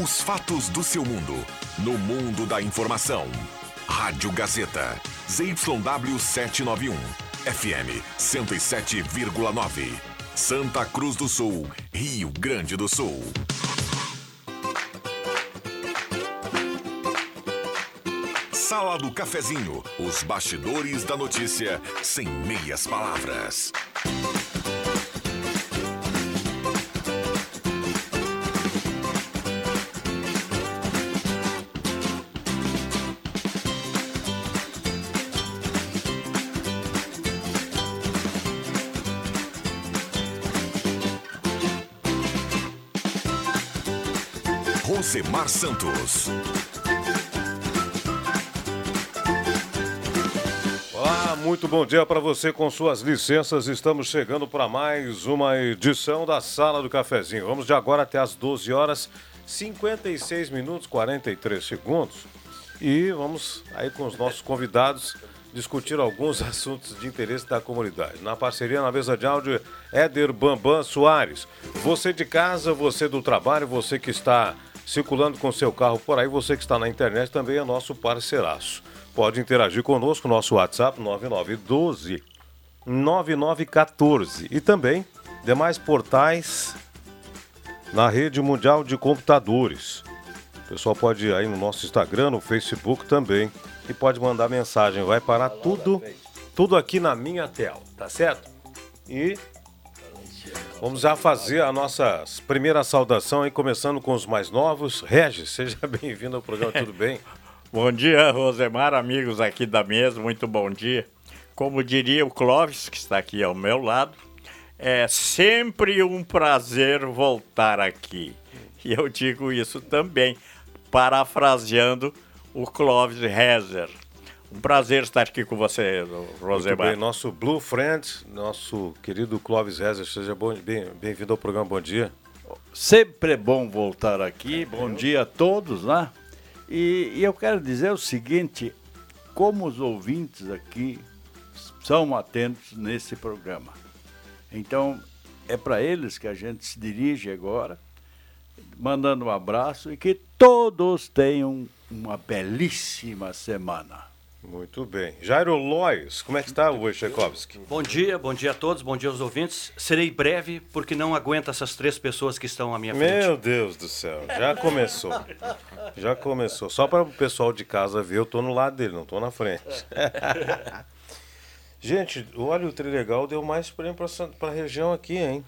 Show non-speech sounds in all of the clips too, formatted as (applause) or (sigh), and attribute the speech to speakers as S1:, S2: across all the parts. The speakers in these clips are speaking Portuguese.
S1: Os fatos do seu mundo. No mundo da informação. Rádio Gazeta. ZYW 791. FM 107,9. Santa Cruz do Sul. Rio Grande do Sul. Sala do Cafezinho. Os bastidores da notícia sem meias palavras. Rosemar Santos.
S2: Olá, muito bom dia para você com suas licenças. Estamos chegando para mais uma edição da Sala do Cafezinho. Vamos de agora até as 12 horas, 56 minutos 43 segundos. E vamos aí com os nossos convidados discutir alguns (laughs) assuntos de interesse da comunidade. Na parceria na mesa de áudio, Éder Bambam Soares. Você de casa, você do trabalho, você que está circulando com seu carro por aí, você que está na internet também é nosso parceiraço. Pode interagir conosco, nosso WhatsApp 9912 9914 e também demais portais na rede mundial de computadores. O pessoal pode ir aí no nosso Instagram, no Facebook também e pode mandar mensagem. Vai parar tudo, tudo aqui na minha tela, tá certo? E Vamos já fazer a nossa primeira saudação aí, começando com os mais novos. Regis, seja (laughs) bem-vindo ao programa, tudo bem? (laughs)
S3: bom dia, Rosemar, amigos aqui da mesa, muito bom dia. Como diria o Clóvis, que está aqui ao meu lado, é sempre um prazer voltar aqui. E eu digo isso também, parafraseando o Clóvis Rezer. Um prazer estar aqui com você, Rosemar.
S2: Bem, nosso Blue Friend, nosso querido Clóvis Rezer, seja bem-vindo bem ao programa, bom dia.
S4: Sempre é bom voltar aqui, bom dia a todos, né? E, e eu quero dizer o seguinte, como os ouvintes aqui são atentos nesse programa. Então, é para eles que a gente se dirige agora, mandando um abraço e que todos tenham uma belíssima semana.
S2: Muito bem. Jairo Lois, como é que está o Wojciechowski?
S5: Bom dia, bom dia a todos, bom dia aos ouvintes. Serei breve porque não aguento essas três pessoas que estão à minha frente.
S2: Meu Deus do céu, já começou. Já começou. Só para o pessoal de casa ver, eu tô no lado dele, não tô na frente. (laughs) Gente, olha, o Trilegal deu mais prêmio para a região aqui, hein?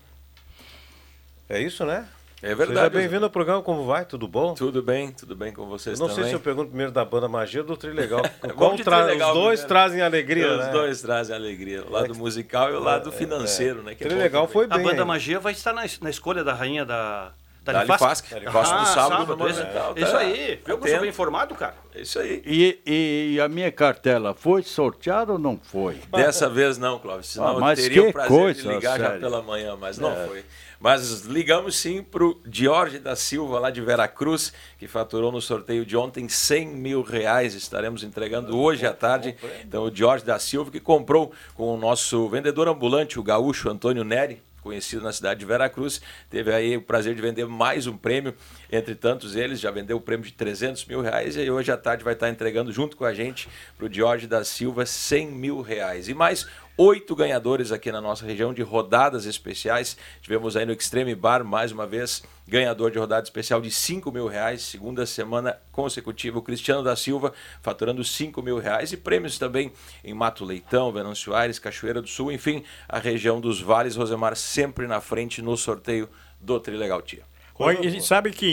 S2: É isso, né?
S6: É verdade.
S2: Seja bem-vindo ao programa, como vai? Tudo bom?
S6: Tudo bem, tudo bem com vocês
S2: Eu não
S6: também.
S2: sei se eu pergunto primeiro da banda Magia ou do Trilegal. (laughs) Qual tra... Trilegal, Os dois primeiro. trazem alegria,
S6: Os
S2: né?
S6: dois trazem alegria. O lado é, musical e o lado é, financeiro,
S2: é.
S6: né?
S2: Que Trilegal foi bem.
S5: A banda? Magia vai estar na, na escolha da rainha da...
S6: Da, da Lifasc. Próximo
S5: ah,
S6: sábado,
S5: sábado
S6: no
S5: esse, é. Isso aí. Eu sou bem informado, cara.
S6: É isso aí.
S4: E, e, a minha cartela foi sorteada ou não foi?
S6: Dessa vez não, Clóvis. Senão
S4: ah, mas
S6: eu teria
S4: que
S6: o prazer
S4: coisa,
S6: de ligar já pela manhã, mas não é. foi. Mas ligamos sim para o Jorge da Silva, lá de Veracruz, que faturou no sorteio de ontem 100 mil reais. Estaremos entregando hoje à tarde. Então, o Jorge da Silva, que comprou com o nosso vendedor ambulante, o gaúcho Antônio Neri, conhecido na cidade de Veracruz, teve aí o prazer de vender mais um prêmio, entre tantos eles, já vendeu o prêmio de 300 mil reais e hoje à tarde vai estar entregando junto com a gente para o Jorge da Silva 100 mil reais. E mais oito ganhadores aqui na nossa região de rodadas especiais. Tivemos aí no Extreme Bar, mais uma vez, ganhador de rodada especial de 5 mil reais, segunda semana consecutiva, o Cristiano da Silva faturando 5 mil reais e prêmios também em Mato Leitão, Venâncio Aires, Cachoeira do Sul, enfim, a região dos vales, Rosemar sempre na frente no sorteio do Trilegal Tia.
S3: Oi, e sabe que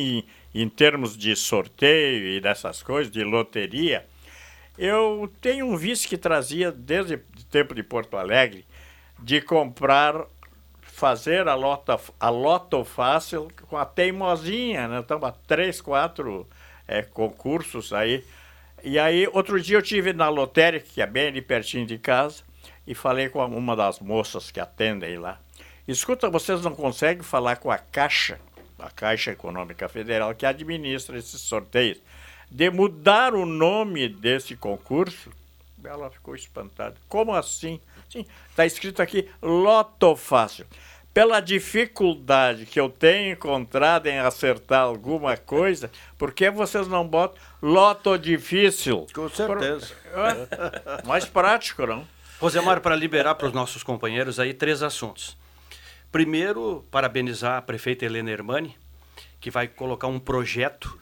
S3: em, em termos de sorteio e dessas coisas, de loteria, eu tenho um vício que trazia desde tempo de Porto Alegre de comprar, fazer a loto, a loto fácil com a teimosinha, né? Então, três, quatro é, concursos aí. E aí, outro dia eu tive na lotérica, que é bem ali pertinho de casa, e falei com uma das moças que atendem lá. Escuta, vocês não conseguem falar com a Caixa, a Caixa Econômica Federal, que administra esses sorteios de mudar o nome desse concurso, ela ficou espantada. Como assim? Sim, está escrito aqui Loto Fácil. pela dificuldade que eu tenho encontrado em acertar alguma coisa, por que vocês não botam loto difícil?
S4: Com certeza.
S3: Por... Mais prático, não?
S5: Rosemar, para liberar para os nossos companheiros aí três assuntos. Primeiro, parabenizar a prefeita Helena Hermani, que vai colocar um projeto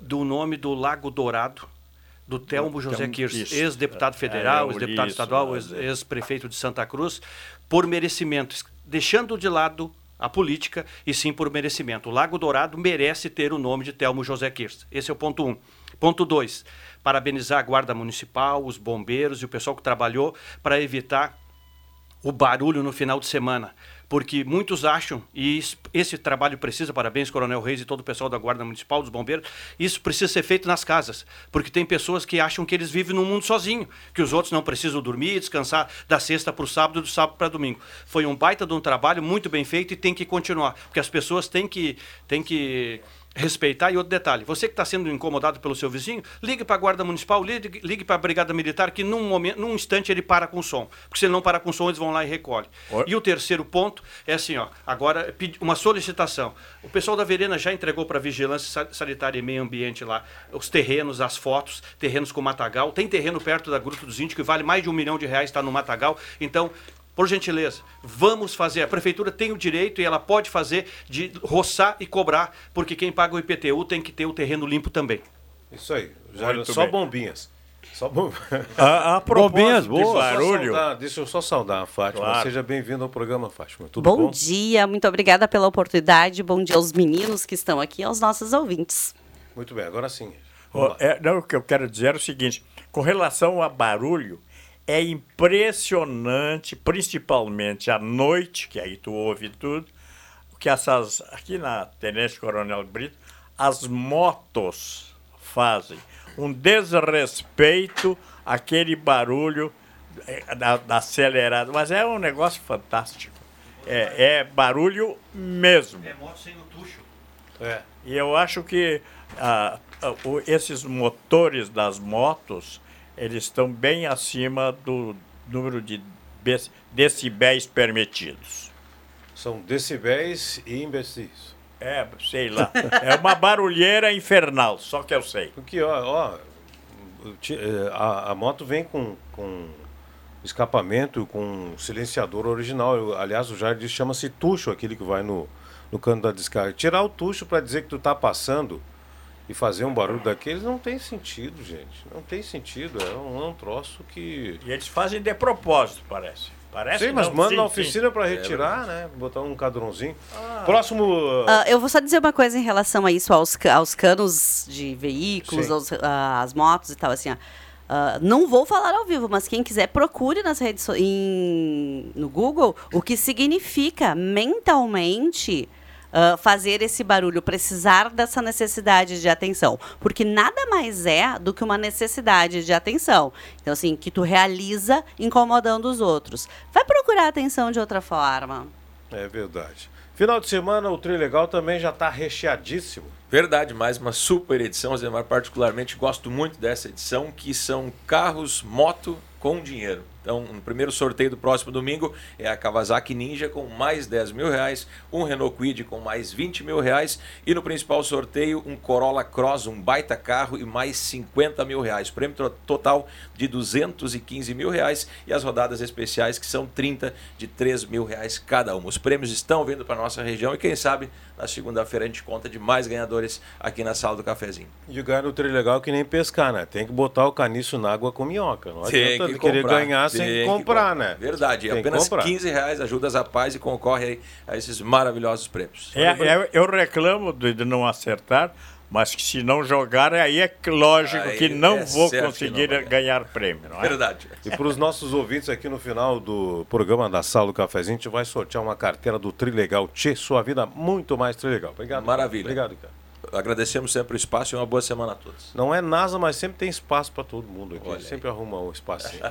S5: do nome do Lago Dourado, do Telmo José Kirsch, ex-deputado é, federal, é, ex-deputado estadual, ex-prefeito de Santa Cruz, por merecimento, deixando de lado a política e sim por merecimento. O Lago Dourado merece ter o nome de Telmo José Kirsch. Esse é o ponto um. Ponto dois, parabenizar a Guarda Municipal, os bombeiros e o pessoal que trabalhou para evitar o barulho no final de semana porque muitos acham, e esse trabalho precisa, parabéns, Coronel Reis e todo o pessoal da Guarda Municipal, dos Bombeiros, isso precisa ser feito nas casas, porque tem pessoas que acham que eles vivem num mundo sozinho, que os outros não precisam dormir, descansar da sexta para o sábado, do sábado para domingo. Foi um baita de um trabalho muito bem feito e tem que continuar, porque as pessoas têm que, têm que respeitar. E outro detalhe, você que está sendo incomodado pelo seu vizinho, ligue para a Guarda Municipal, ligue, ligue para a Brigada Militar, que num, momento, num instante ele para com o som. Porque se ele não para com o som, eles vão lá e recolhem. E o terceiro ponto é assim, ó, agora uma solicitação. O pessoal da Verena já entregou para a Vigilância Sanitária e Meio Ambiente lá os terrenos, as fotos, terrenos com matagal. Tem terreno perto da Gruta dos Índios que vale mais de um milhão de reais, está no matagal. Então, por gentileza, vamos fazer. A prefeitura tem o direito e ela pode fazer de roçar e cobrar, porque quem paga o IPTU tem que ter o terreno limpo também.
S2: Isso aí. Já, só bem. bombinhas. Só bom... (laughs)
S3: a, a bombinhas boas.
S2: Barulho. Saudar, deixa eu só saudar a Fátima. Claro. Seja bem-vindo ao programa, Fátima. Tudo
S7: bom?
S2: Bom
S7: dia, muito obrigada pela oportunidade. Bom dia aos meninos que estão aqui, aos nossos ouvintes.
S2: Muito bem, agora sim.
S3: Oh, é, não, o que eu quero dizer é o seguinte: com relação a barulho, é impressionante, principalmente à noite, que aí tu ouve tudo, que essas, aqui na Tenente Coronel Brito, as motos fazem um desrespeito àquele barulho eh, da, da acelerada, mas é um negócio fantástico. É, é barulho mesmo.
S5: É moto sem o tucho.
S3: É. E eu acho que ah, ah esses motores das motos eles estão bem acima do número de decibéis permitidos.
S2: São decibéis e imbecis.
S3: É, sei lá. É uma barulheira infernal, só que eu sei.
S2: Porque, ó, ó é, a, a moto vem com, com escapamento, com silenciador original. aliás, o Jardim chama-se tucho, aquele que vai no, no cano da descarga. Tirar o tucho para dizer que tu está passando e fazer um barulho daqueles não tem sentido, gente. Não tem sentido. É um, é um troço que.
S3: E eles fazem de propósito, parece. Parece
S2: sim, mas manda na oficina para retirar, é, né? Botar um cadrãozinho. Ah. Próximo.
S7: Uh... eu vou só dizer uma coisa em relação a isso, aos, aos canos de veículos, aos, uh, as motos e tal, assim, ó. Uh, não vou falar ao vivo, mas quem quiser procure nas redes em, no Google o que significa mentalmente uh, fazer esse barulho, precisar dessa necessidade de atenção. Porque nada mais é do que uma necessidade de atenção. Então, assim, que tu realiza incomodando os outros. Vai procurar atenção de outra forma.
S2: É verdade. Final de semana, o Trilegal também já está recheadíssimo.
S6: Verdade, mais uma super edição, Zemar. Particularmente gosto muito dessa edição, que são carros, moto com dinheiro. Então, no primeiro sorteio do próximo domingo é a Kawasaki Ninja com mais 10 mil reais, um Renault Kwid com mais 20 mil reais e no principal sorteio um Corolla Cross, um baita carro e mais 50 mil reais. Prêmio total de 215 mil reais e as rodadas especiais que são 30 de 3 mil reais cada uma. Os prêmios estão vindo para nossa região e quem sabe na segunda-feira a gente conta de mais ganhadores aqui na sala do cafezinho.
S2: E ganhar no legal que nem pescar, né? Tem que botar o caniço na água com minhoca. Não adianta que querer ganhar sem comprar, comprar, né?
S6: Verdade. Tem apenas 15 reais ajuda a paz e concorre a esses maravilhosos prêmios.
S3: É, é, eu reclamo de não acertar, mas que se não jogar, aí é lógico aí que não é vou conseguir não ganhar prêmio. Não
S6: é? Verdade.
S2: E para os nossos ouvintes aqui no final do programa da Sala do Cafezinho, a gente vai sortear uma carteira do Trilegal Tchê, sua vida muito mais Trilegal. Obrigado.
S6: Maravilha.
S2: Obrigado, cara.
S6: Agradecemos sempre o espaço e uma boa semana a todos.
S2: Não é NASA, mas sempre tem espaço para todo mundo aqui. Sempre arruma um espacinho.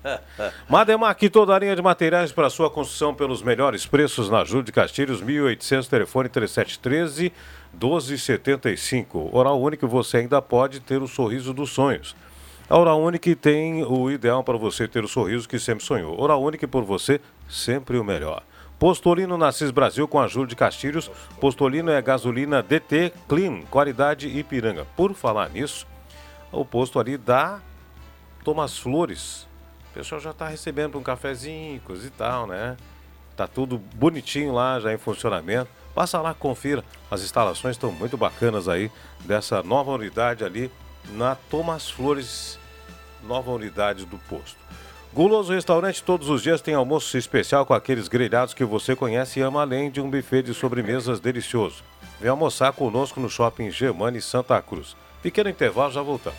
S2: (laughs) Mademar, aqui toda a linha de materiais para sua construção pelos melhores preços na Júlio de Castilhos, 1800, telefone 3713 1275. Oral Único, você ainda pode ter o sorriso dos sonhos. A Oral tem o ideal para você ter o sorriso que sempre sonhou. Oral Único por você, sempre o melhor. Postolino Nassis Brasil com a de Castilhos. Postolino é gasolina DT Clean, qualidade Ipiranga. Por falar nisso, o posto ali da Thomas Flores. O pessoal já está recebendo um cafezinho, coisa e tal, né? Tá tudo bonitinho lá, já em funcionamento. Passa lá, confira. As instalações estão muito bacanas aí dessa nova unidade ali na Thomas Flores, nova unidade do posto. Guloso Restaurante todos os dias tem almoço especial com aqueles grelhados que você conhece e ama, além de um buffet de sobremesas delicioso. Vem almoçar conosco no Shopping Germani Santa Cruz. Pequeno intervalo, já voltamos.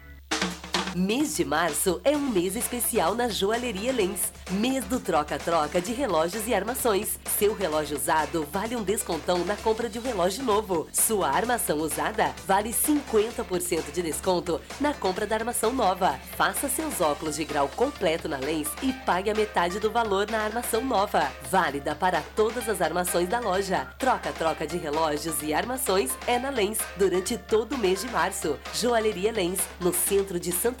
S8: Mês de março é um mês especial na Joalheria Lens. Mês do troca-troca de relógios e armações. Seu relógio usado vale um descontão na compra de um relógio novo. Sua armação usada vale 50% de desconto na compra da armação nova. Faça seus óculos de grau completo na Lens e pague a metade do valor na armação nova. Válida para todas as armações da loja. Troca-troca de relógios e armações é na Lens durante todo o mês de março. Joalheria Lens, no centro de Santa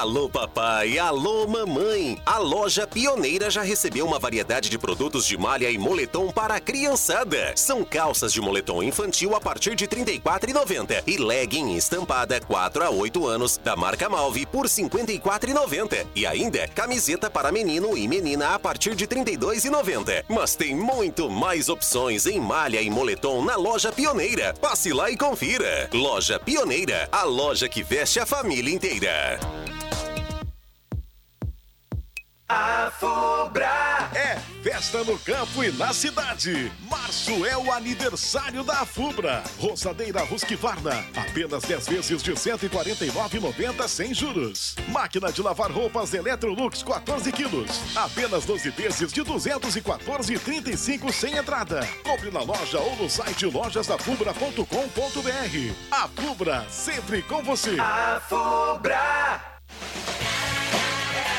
S9: Alô papai, alô mamãe. A loja Pioneira já recebeu uma variedade de produtos de malha e moletom para a criançada. São calças de moletom infantil a partir de R$ 34,90 e legging estampada 4 a 8 anos da marca Malve por R$ 54,90 e ainda camiseta para menino e menina a partir de R$ 32,90. Mas tem muito mais opções em malha e moletom na loja Pioneira. Passe lá e confira. Loja Pioneira, a loja que veste a família inteira.
S10: A Fubra é festa no campo e na cidade. Março é o aniversário da Fubra. Rosadeira Husqvarna, apenas 10 vezes de 149,90 sem juros. Máquina de lavar roupas Electrolux 14 quilos, apenas 12 vezes de 214,35 sem entrada. Compre na loja ou no site lojasdafubra.com.br. A Fubra, sempre com você.
S11: A Fubra.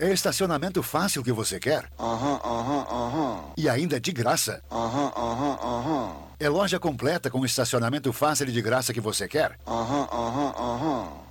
S12: É estacionamento fácil que você quer?
S13: Aham, aham, aham.
S12: E ainda de graça?
S13: Aham, aham, aham.
S12: É loja completa com estacionamento fácil e de graça que você quer?
S13: Aham, aham, aham.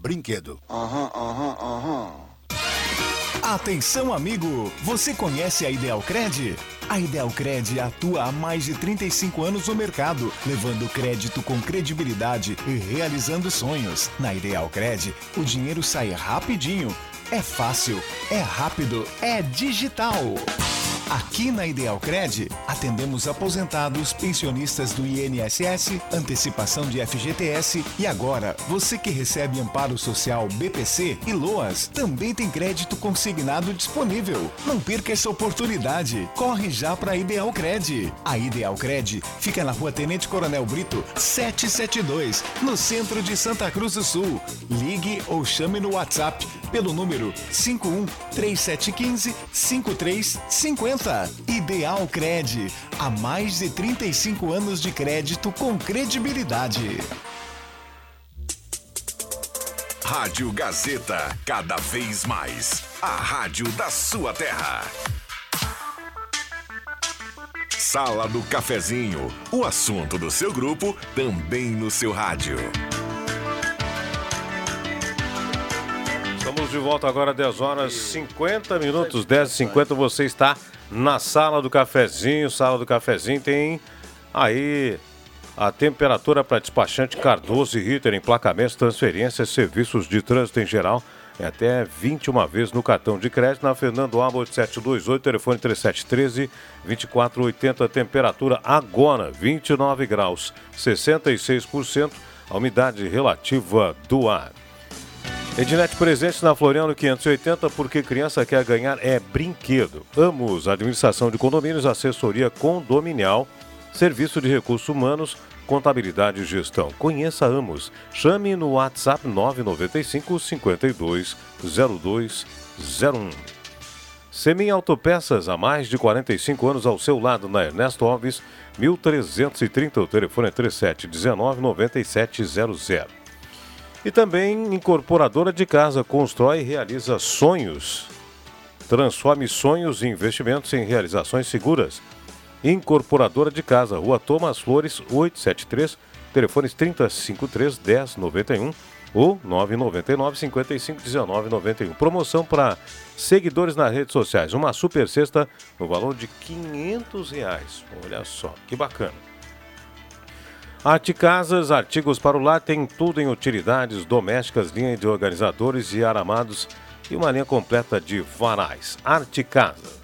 S12: brinquedo.
S13: Aham, aham, aham.
S14: Atenção, amigo! Você conhece a Ideal Cred? A Ideal Cred atua há mais de 35 anos no mercado, levando crédito com credibilidade e realizando sonhos. Na Ideal Cred, o dinheiro sai rapidinho. É fácil, é rápido, é digital. Aqui na Ideal Cred, atendemos aposentados, pensionistas do INSS, antecipação de FGTS e agora, você que recebe amparo social BPC e LOAS, também tem crédito consignado disponível. Não perca essa oportunidade. Corre já para a Ideal Cred. A Ideal Cred fica na Rua Tenente Coronel Brito, 772, no centro de Santa Cruz do Sul. Ligue ou chame no WhatsApp pelo número 51 3715 5350. Ideal Cred. Há mais de 35 anos de crédito com credibilidade.
S1: Rádio Gazeta, cada vez mais. A rádio da sua terra. Sala do Cafezinho, o assunto do seu grupo também no seu rádio.
S2: Estamos de volta agora, 10 horas 50 minutos, 10 e 50 Você está na sala do cafezinho. Sala do cafezinho tem aí a temperatura para despachante Cardoso e Ritter, emplacamentos, transferências, serviços de trânsito em geral. É até 21 vezes no cartão de crédito na Fernando Abbott 728, telefone 3713 2480, temperatura agora 29 graus, 66% a umidade relativa do ar. Ednet presente na Floriano 580 porque criança quer ganhar é brinquedo. Amos, administração de condomínios, assessoria condominial, serviço de recursos humanos, contabilidade e gestão. Conheça Amos. Chame no WhatsApp 995 52 0201. Semin Autopeças, há mais de 45 anos ao seu lado na Ernesto Alves, 1330, o telefone é 3719 9700. E também incorporadora de casa, constrói e realiza sonhos. Transforme sonhos e investimentos em realizações seguras. Incorporadora de casa, Rua Thomas Flores, 873, telefones 353 1091 ou 999 55 19 91. Promoção para seguidores nas redes sociais. Uma super cesta no valor de 500 reais. Olha só, que bacana. Arte Casas, artigos para o lar, tem tudo em utilidades domésticas, linha de organizadores e aramados e uma linha completa de varais. Arte Casa.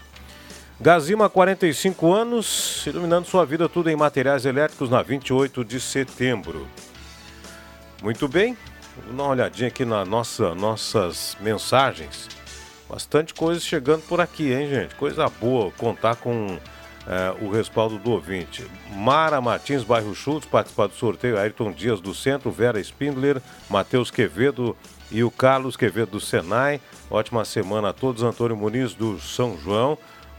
S2: Gazima, 45 anos, iluminando sua vida tudo em materiais elétricos na 28 de setembro. Muito bem, vamos dar uma olhadinha aqui nas nossa, nossas mensagens. Bastante coisa chegando por aqui, hein, gente? Coisa boa contar com é, o respaldo do ouvinte. Mara Martins, bairro Schultz, participar do sorteio. Ayrton Dias do Centro, Vera Spindler, Matheus Quevedo e o Carlos Quevedo do Senai. Ótima semana a todos. Antônio Muniz do São João.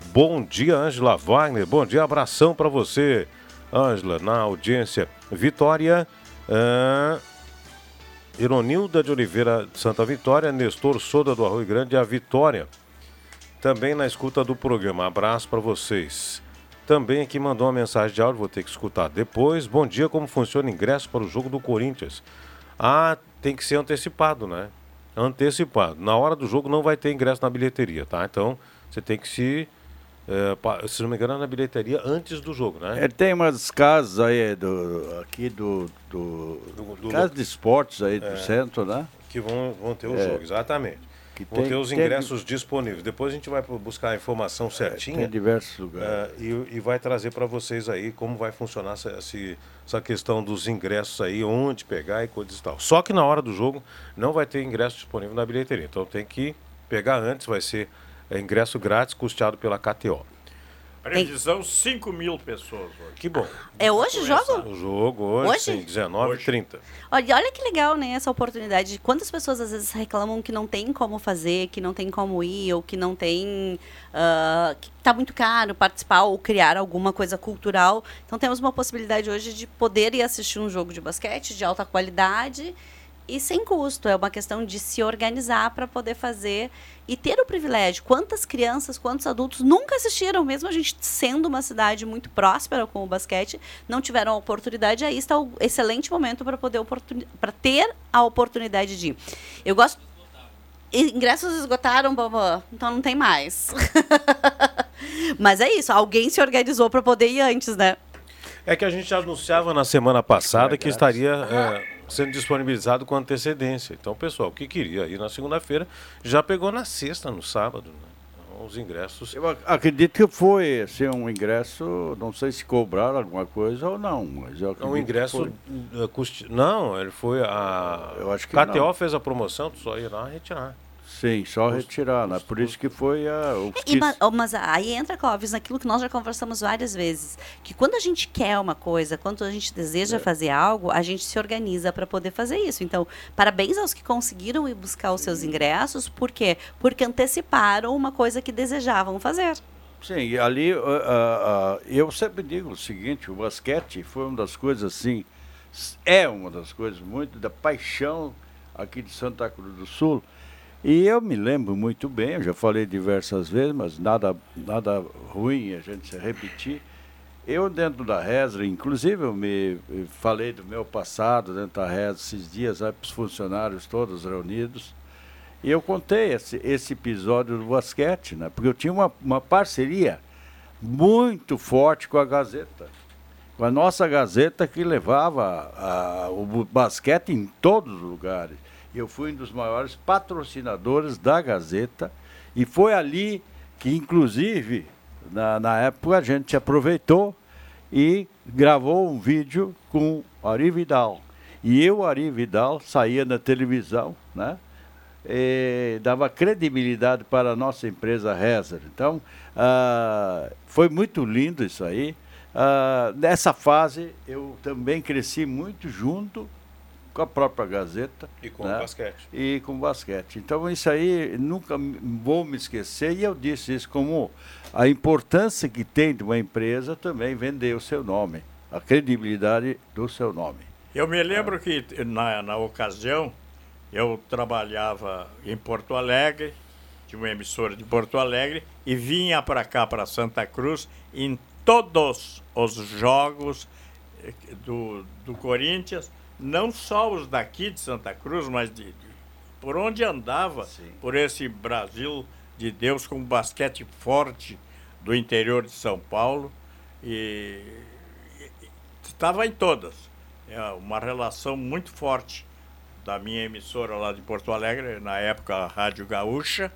S2: Bom dia, Ângela Wagner. Bom dia, abração para você, Ângela, na audiência. Vitória. Uh... Ironilda de Oliveira Santa Vitória, Nestor Soda do Arroio Grande a Vitória. Também na escuta do programa. Abraço para vocês. Também aqui mandou uma mensagem de áudio, vou ter que escutar depois. Bom dia, como funciona o ingresso para o jogo do Corinthians? Ah, tem que ser antecipado, né? Antecipado. Na hora do jogo não vai ter ingresso na bilheteria, tá? Então você tem que se. É, se não me engano, é na bilheteria antes do jogo, né?
S4: É, tem umas casas aí do, aqui do. do, do, do casas de esportes aí do é, centro, né?
S2: Que vão, vão ter o é. jogo, exatamente. Que tem, ter os ingressos tem... disponíveis. Depois a gente vai buscar a informação certinha.
S4: Tem diversos lugares.
S2: Uh, e, e, vai trazer para vocês aí como vai funcionar essa, essa questão dos ingressos aí, onde pegar e coisas e tal. Só que na hora do jogo não vai ter ingresso disponível na bilheteria. Então tem que pegar antes, vai ser é, ingresso grátis, custeado pela KTO.
S3: Previsão 5 mil pessoas hoje.
S2: Que bom.
S7: É hoje o jogo?
S2: O jogo hoje, hoje? sim, 19 h 30
S7: Olha, olha que legal, né, essa oportunidade. Quantas pessoas às vezes reclamam que não tem como fazer, que não tem como ir, ou que não tem. Uh, que está muito caro participar ou criar alguma coisa cultural. Então temos uma possibilidade hoje de poder ir assistir um jogo de basquete de alta qualidade e sem custo. É uma questão de se organizar para poder fazer e ter o privilégio. Quantas crianças, quantos adultos nunca assistiram, mesmo a gente sendo uma cidade muito próspera com o basquete, não tiveram a oportunidade. Aí está o excelente momento para poder para ter a oportunidade de ir. Eu gosto ingressos esgotaram, babá, então não tem mais. (laughs) Mas é isso, alguém se organizou para poder ir antes, né?
S2: É que a gente anunciava na semana passada que estaria é, sendo disponibilizado com antecedência. Então, o pessoal que queria ir na segunda-feira já pegou na sexta, no sábado. Né? Então, os ingressos.
S4: Eu ac- acredito que foi assim, um ingresso, não sei se cobraram alguma coisa ou não, mas eu
S2: Um ingresso. eh, custe- Não, ele foi a.
S4: Eu acho que
S2: KTO
S4: não.
S2: fez a promoção, tu só ir lá retirar.
S4: Sim, só retirar, né? Por isso que foi a, o
S7: E,
S4: que
S7: ma- oh, mas aí entra, Clóvis, naquilo que nós já conversamos várias vezes. Que quando a gente quer uma coisa, quando a gente
S4: É.
S7: deseja fazer algo, a gente se organiza para poder fazer isso. Então, parabéns aos que conseguiram ir buscar os seus ingressos. Por quê? Porque anteciparam uma coisa que desejavam fazer.
S4: Sim, e ali ah, ah, ah, eu sempre digo o seguinte, o basquete foi uma das coisas assim, é uma das coisas muito da paixão aqui de Santa Cruz do Sul. E eu me lembro muito bem, eu já falei diversas vezes, mas nada, nada ruim a gente se repetir. Eu dentro da Resra, inclusive eu me falei do meu passado dentro da Resra esses dias para os funcionários todos reunidos. E eu contei esse, esse episódio do basquete, né? Porque eu tinha uma, uma parceria muito forte com a Gazeta. Com a nossa Gazeta que levava a- o basquete em todos os lugares. Eu fui um dos maiores patrocinadores da Gazeta. E foi ali que, inclusive, na, na época, a gente aproveitou e gravou um vídeo com Ari Vidal. E eu, Ari Vidal, saía na televisão, né? eh, dava credibilidade para a nossa empresa Rezer. Então, ah, foi muito lindo isso aí. Ah, nessa fase, eu também cresci muito junto com a própria Gazeta.
S2: E com o
S4: né?
S2: basquete.
S4: E com o basquete. Então, isso aí nunca vou me esquecer. E eu disse isso como a importância que tem de uma empresa também vender o seu nome, a credibilidade do seu nome.
S3: Eu me lembro que na, na ocasião eu trabalhava em Porto Alegre, tinha uma emissora de Porto Alegre, e vinha para cá, para Santa Cruz, em todos os jogos eh, do, do Corinthians, não só os daqui de Santa Cruz, mas de, de- por onde andava, por esse Brasil de Deus com basquete forte do interior de São Paulo. E estava em todas. É uma relação muito forte da minha emissora lá de Porto Alegre, na época a Rádio Gaúcha,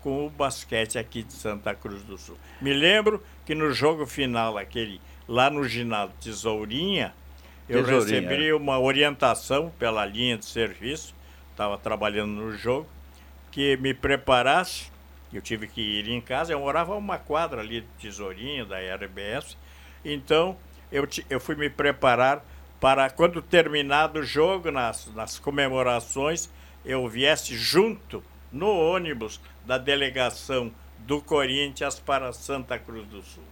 S3: com o basquete aqui de Santa Cruz do Sul. Me lembro que no jogo final, aquele lá no ginásio Tesourinha, eu
S4: Tesourinha,
S3: recebi
S4: é.
S3: uma orientação pela linha de serviço, estava trabalhando no jogo, que me preparasse. Eu tive que ir em casa, eu morava uma quadra ali de Tesourinha, da RBS. Então, eu, eu fui me preparar para, quando terminado o jogo, nas, nas comemorações, eu viesse junto no ônibus da delegação do Corinthians para Santa Cruz do Sul.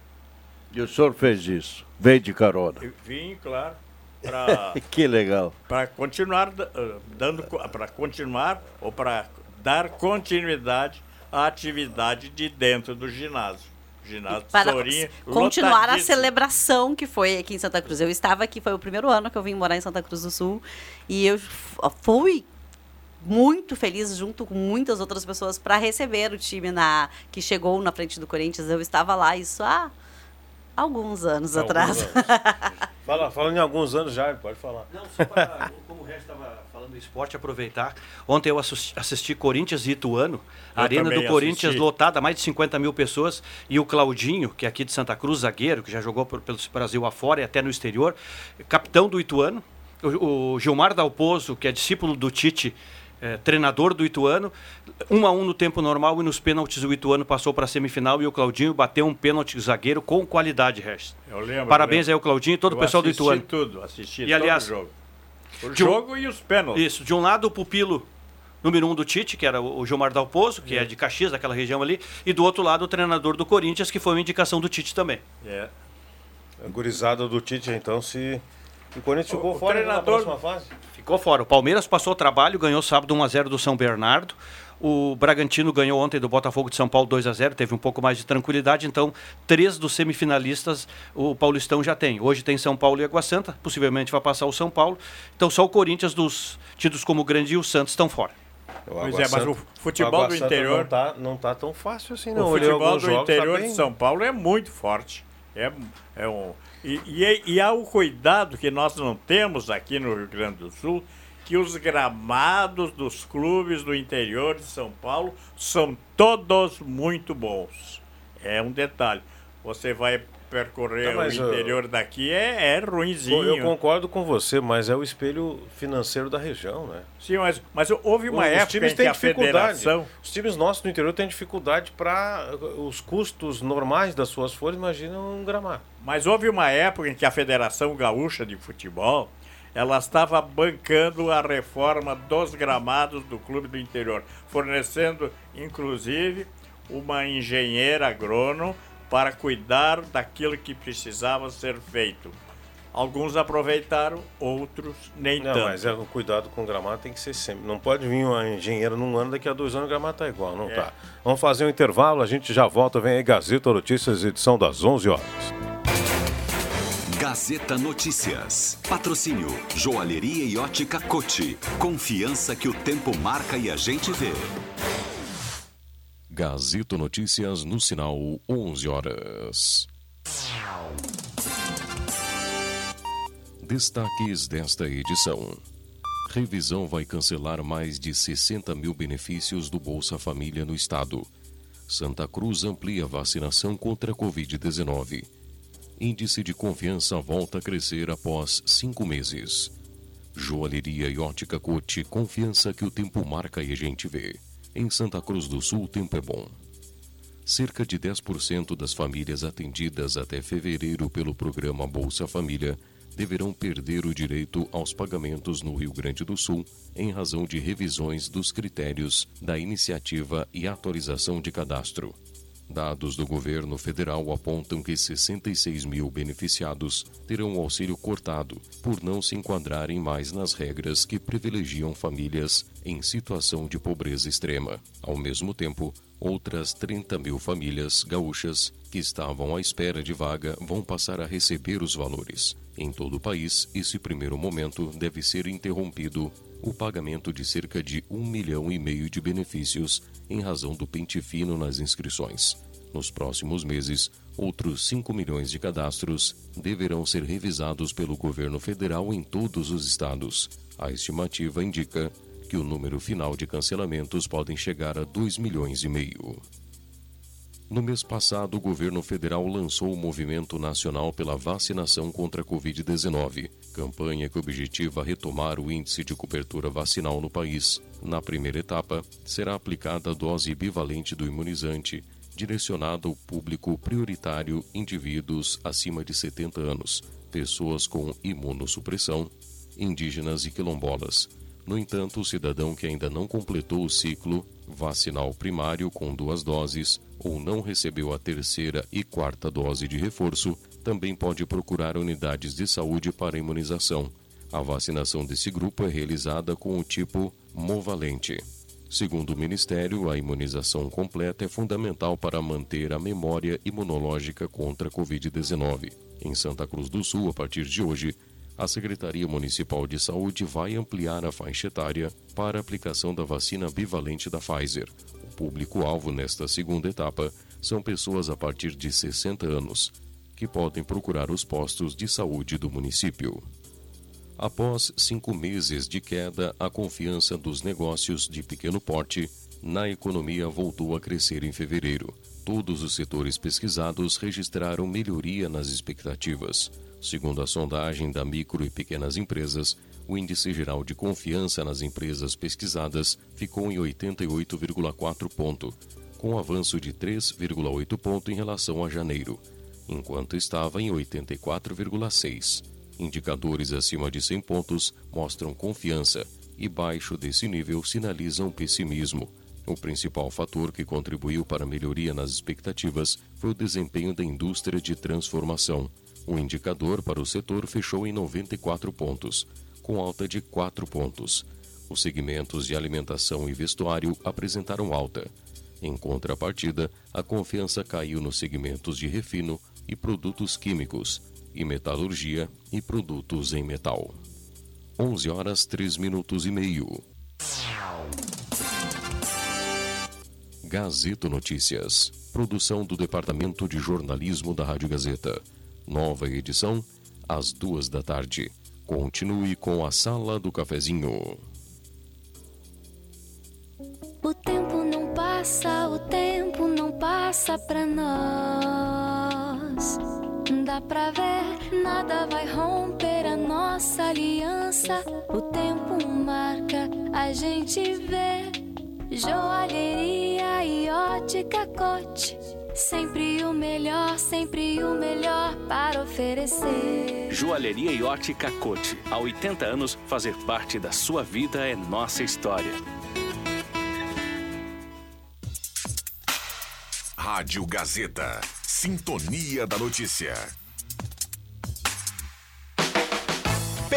S4: E o senhor fez isso? Veio de carona.
S3: Eu vim, claro, para (laughs)
S4: que legal.
S3: para continuar ah, dando para continuar ou para dar continuidade à atividade de dentro do ginásio. Ginásio
S7: Para
S3: Tesourinha,
S7: continuar a celebração que foi aqui em Santa Cruz. Eu estava aqui, foi o primeiro ano que eu vim morar em Santa Cruz do Sul. E eu fui muito feliz junto com muitas outras pessoas para receber o time na que chegou na frente do Corinthians. Eu estava lá isso há alguns anos
S2: Alguns
S7: atrás.
S2: anos. (laughs) Fala, falando em alguns anos já, pode falar.
S5: Não, só para, como o resto estava falando do esporte, aproveitar. Ontem eu assus- assisti Corinthians e Ituano, a
S3: Eu
S5: arena do Corinthians
S3: assisti.
S5: lotada, mais de 50 mil pessoas, e o Claudinho, que é aqui de Santa Cruz, zagueiro, que já jogou por- pelo Brasil afora e até no exterior, capitão do Ituano, o, o Gilmar Dalpozo, que é discípulo do Tite, eh, treinador do Ituano, um a um no tempo normal e nos pênaltis o Ituano passou para a semifinal e o Claudinho bateu um pênalti zagueiro com qualidade, Regis.
S3: Eu lembro,
S5: Parabéns
S3: eu
S5: aí ao Claudinho e todo
S3: Eu
S5: o pessoal do
S3: assisti
S5: Ituano.
S3: tudo, assisti
S5: E,
S3: todo
S5: aliás,
S3: o jogo. O
S5: de um-
S3: jogo e os pênaltis.
S5: Isso, de um lado o pupilo número um do Tite, que era o o Gilmar Dalpozo, que é de Caxias, daquela região ali, e do outro lado o treinador do Corinthians, que foi uma indicação do Tite também.
S3: É.
S2: A gurizada do Tite, então, se. O Corinthians ficou
S5: o
S2: fora na
S5: treinador-
S2: próxima fase?
S5: Ficou fora. O Palmeiras passou o trabalho, ganhou sábado 1x0 do São Bernardo. O Bragantino ganhou ontem do Botafogo de São Paulo 2 a 0 teve um pouco mais de tranquilidade. Então, três dos semifinalistas o Paulistão já tem. Hoje tem São Paulo e Água Santa, possivelmente vai passar o São Paulo. Então, só o Corinthians, dos tidos como grande, e o Santos estão fora.
S3: Pois é, mas o futebol do interior.
S2: Não tá, não tá tão fácil assim,
S3: O
S2: não. Olhei
S3: futebol do
S2: tá
S3: interior
S2: bem-
S3: de São Paulo é muito forte. É, é um, e, e, é- e há o cuidado que nós não temos aqui no Rio Grande do Sul, que os gramados dos clubes do interior de São Paulo são todos muito bons. É um detalhe. Você vai percorrer
S2: Não,
S3: o interior daqui, é, é ruinzinho.
S2: Eu concordo com você, mas é o espelho financeiro da região, né?
S3: Sim, mas, mas houve uma
S2: Os
S3: época
S2: times
S3: em que
S2: têm
S3: a
S2: dificuldade.
S3: federação...
S2: Os times nossos do interior têm dificuldade para os custos normais das suas folhas, imagina um gramado.
S3: Mas houve uma época em que a Federação Gaúcha de Futebol ela estava bancando a reforma dos gramados do clube do interior, fornecendo inclusive uma engenheira agrônomo para cuidar daquilo que precisava ser feito. Alguns aproveitaram, outros nem
S2: Não,
S3: tanto.
S2: mas é, o cuidado com o gramado tem que ser sempre. Não pode vir uma engenheira num ano, daqui a dois anos o gramado tá igual, não
S3: É.
S2: tá. Vamos fazer um intervalo, a gente já volta. Vem aí Gazeta Notícias, edição das 11 horas.
S15: Gazeta Notícias. Patrocínio Joalheria e Ótica Cote. Confiança que o tempo marca e a gente vê.
S16: Gazeta Notícias no sinal 11 horas. Destaques desta edição. Revisão vai cancelar mais de 60 mil benefícios do Bolsa Família no estado. Santa Cruz amplia vacinação contra a Covid-19. Índice de confiança volta a crescer após cinco meses. Joalheria e ótica Cote, confiança que o tempo marca e a gente vê. Em Santa Cruz do Sul, o tempo é bom. Cerca de 10% das famílias atendidas até fevereiro pelo programa Bolsa Família deverão perder o direito aos pagamentos no Rio Grande do Sul em razão de revisões dos critérios da iniciativa e atualização de cadastro. Dados do governo federal apontam que 66 mil beneficiados terão o auxílio cortado por não se enquadrarem mais nas regras que privilegiam famílias em situação de pobreza extrema. Ao mesmo tempo, outras 30 mil famílias gaúchas que estavam à espera de vaga vão passar a receber os valores. Em todo o país, esse primeiro momento deve ser interrompido o pagamento de cerca de um milhão e meio de benefícios em razão do pente fino nas inscrições. Nos próximos meses, outros 5 milhões de cadastros deverão ser revisados pelo governo federal em todos os estados. A estimativa indica que o número final de cancelamentos podem chegar a 2 milhões e meio. No mês passado, o governo federal lançou o Movimento Nacional pela Vacinação contra a Covid-19, campanha que objetiva retomar o índice de cobertura vacinal no país. Na primeira etapa, será aplicada a dose bivalente do imunizante, direcionada ao público prioritário indivíduos acima de 70 anos, pessoas com imunossupressão, indígenas e quilombolas. No entanto, o cidadão que ainda não completou o ciclo vacinal primário com duas doses ou não recebeu a terceira e quarta dose de reforço também pode procurar unidades de saúde para imunização. A vacinação desse grupo é realizada com o tipo movalente. Segundo o Ministério, a imunização completa é fundamental para manter a memória imunológica contra a Covid-19. Em Santa Cruz do Sul, a partir de hoje, a Secretaria Municipal de Saúde vai ampliar a faixa etária para aplicação da vacina bivalente da Pfizer. O público-alvo nesta segunda etapa são pessoas a partir de 60 anos, que podem procurar os postos de saúde do município. Após cinco meses de queda, a confiança dos negócios de pequeno porte na economia voltou a crescer em fevereiro. Todos os setores pesquisados registraram melhoria nas expectativas. Segundo a sondagem da Micro e Pequenas Empresas, o índice geral de confiança nas empresas pesquisadas ficou em 88,4 ponto, com avanço de 3,8 ponto em relação a janeiro, enquanto estava em 84,6. Indicadores acima de 100 pontos mostram confiança e baixo desse nível sinalizam pessimismo. O principal fator que contribuiu para a melhoria nas expectativas foi o desempenho da indústria de transformação. O indicador para o setor fechou em 94 pontos, com alta de 4 pontos. Os segmentos de alimentação e vestuário apresentaram alta. Em contrapartida, a confiança caiu nos segmentos de refino e produtos químicos, e metalurgia e produtos em metal. 11 horas 3 minutos e meio. Gazeta Notícias. Produção do Departamento de Jornalismo da Rádio Gazeta. Nova edição, às duas da tarde. Continue com a Sala do Cafezinho.
S17: O tempo não passa, o tempo não passa pra nós. Dá pra ver, nada vai romper a nossa aliança. O tempo marca, a gente vê. Joalheria e ótica cote. Sempre o melhor, sempre o melhor para oferecer.
S18: Joalheria e ótica Cote. Há 80 anos, fazer parte da sua vida é nossa história.
S1: Rádio Gazeta. Sintonia da Notícia.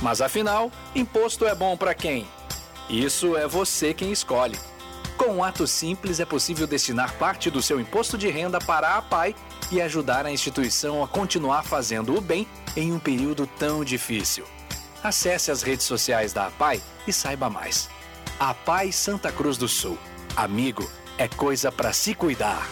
S19: Mas afinal, imposto é bom para quem? Isso é você quem escolhe. Com um ato simples é possível destinar parte do seu imposto de renda para a PAI e ajudar a instituição a continuar fazendo o bem em um período tão difícil. Acesse as redes sociais da APAI e saiba mais. APAI Santa Cruz do Sul. Amigo, é coisa para se cuidar.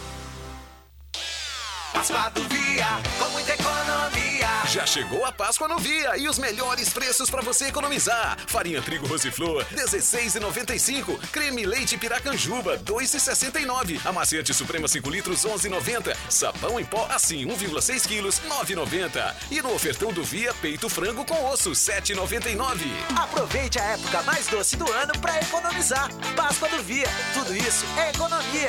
S20: Via, com muita economia.
S21: Já chegou a Páscoa no Via e os melhores preços para você economizar. Farinha trigo Rosiflor, 16,95. Creme leite Piracanjuba, 2,69. Amaciante Suprema 5 litros, 11,90. Sabão em pó assim, 1,6 quilos, 9,90. E no ofertão do Via, peito frango com osso, 7,99.
S20: Aproveite a época mais doce do ano para economizar. Páscoa do Via, tudo isso é economia.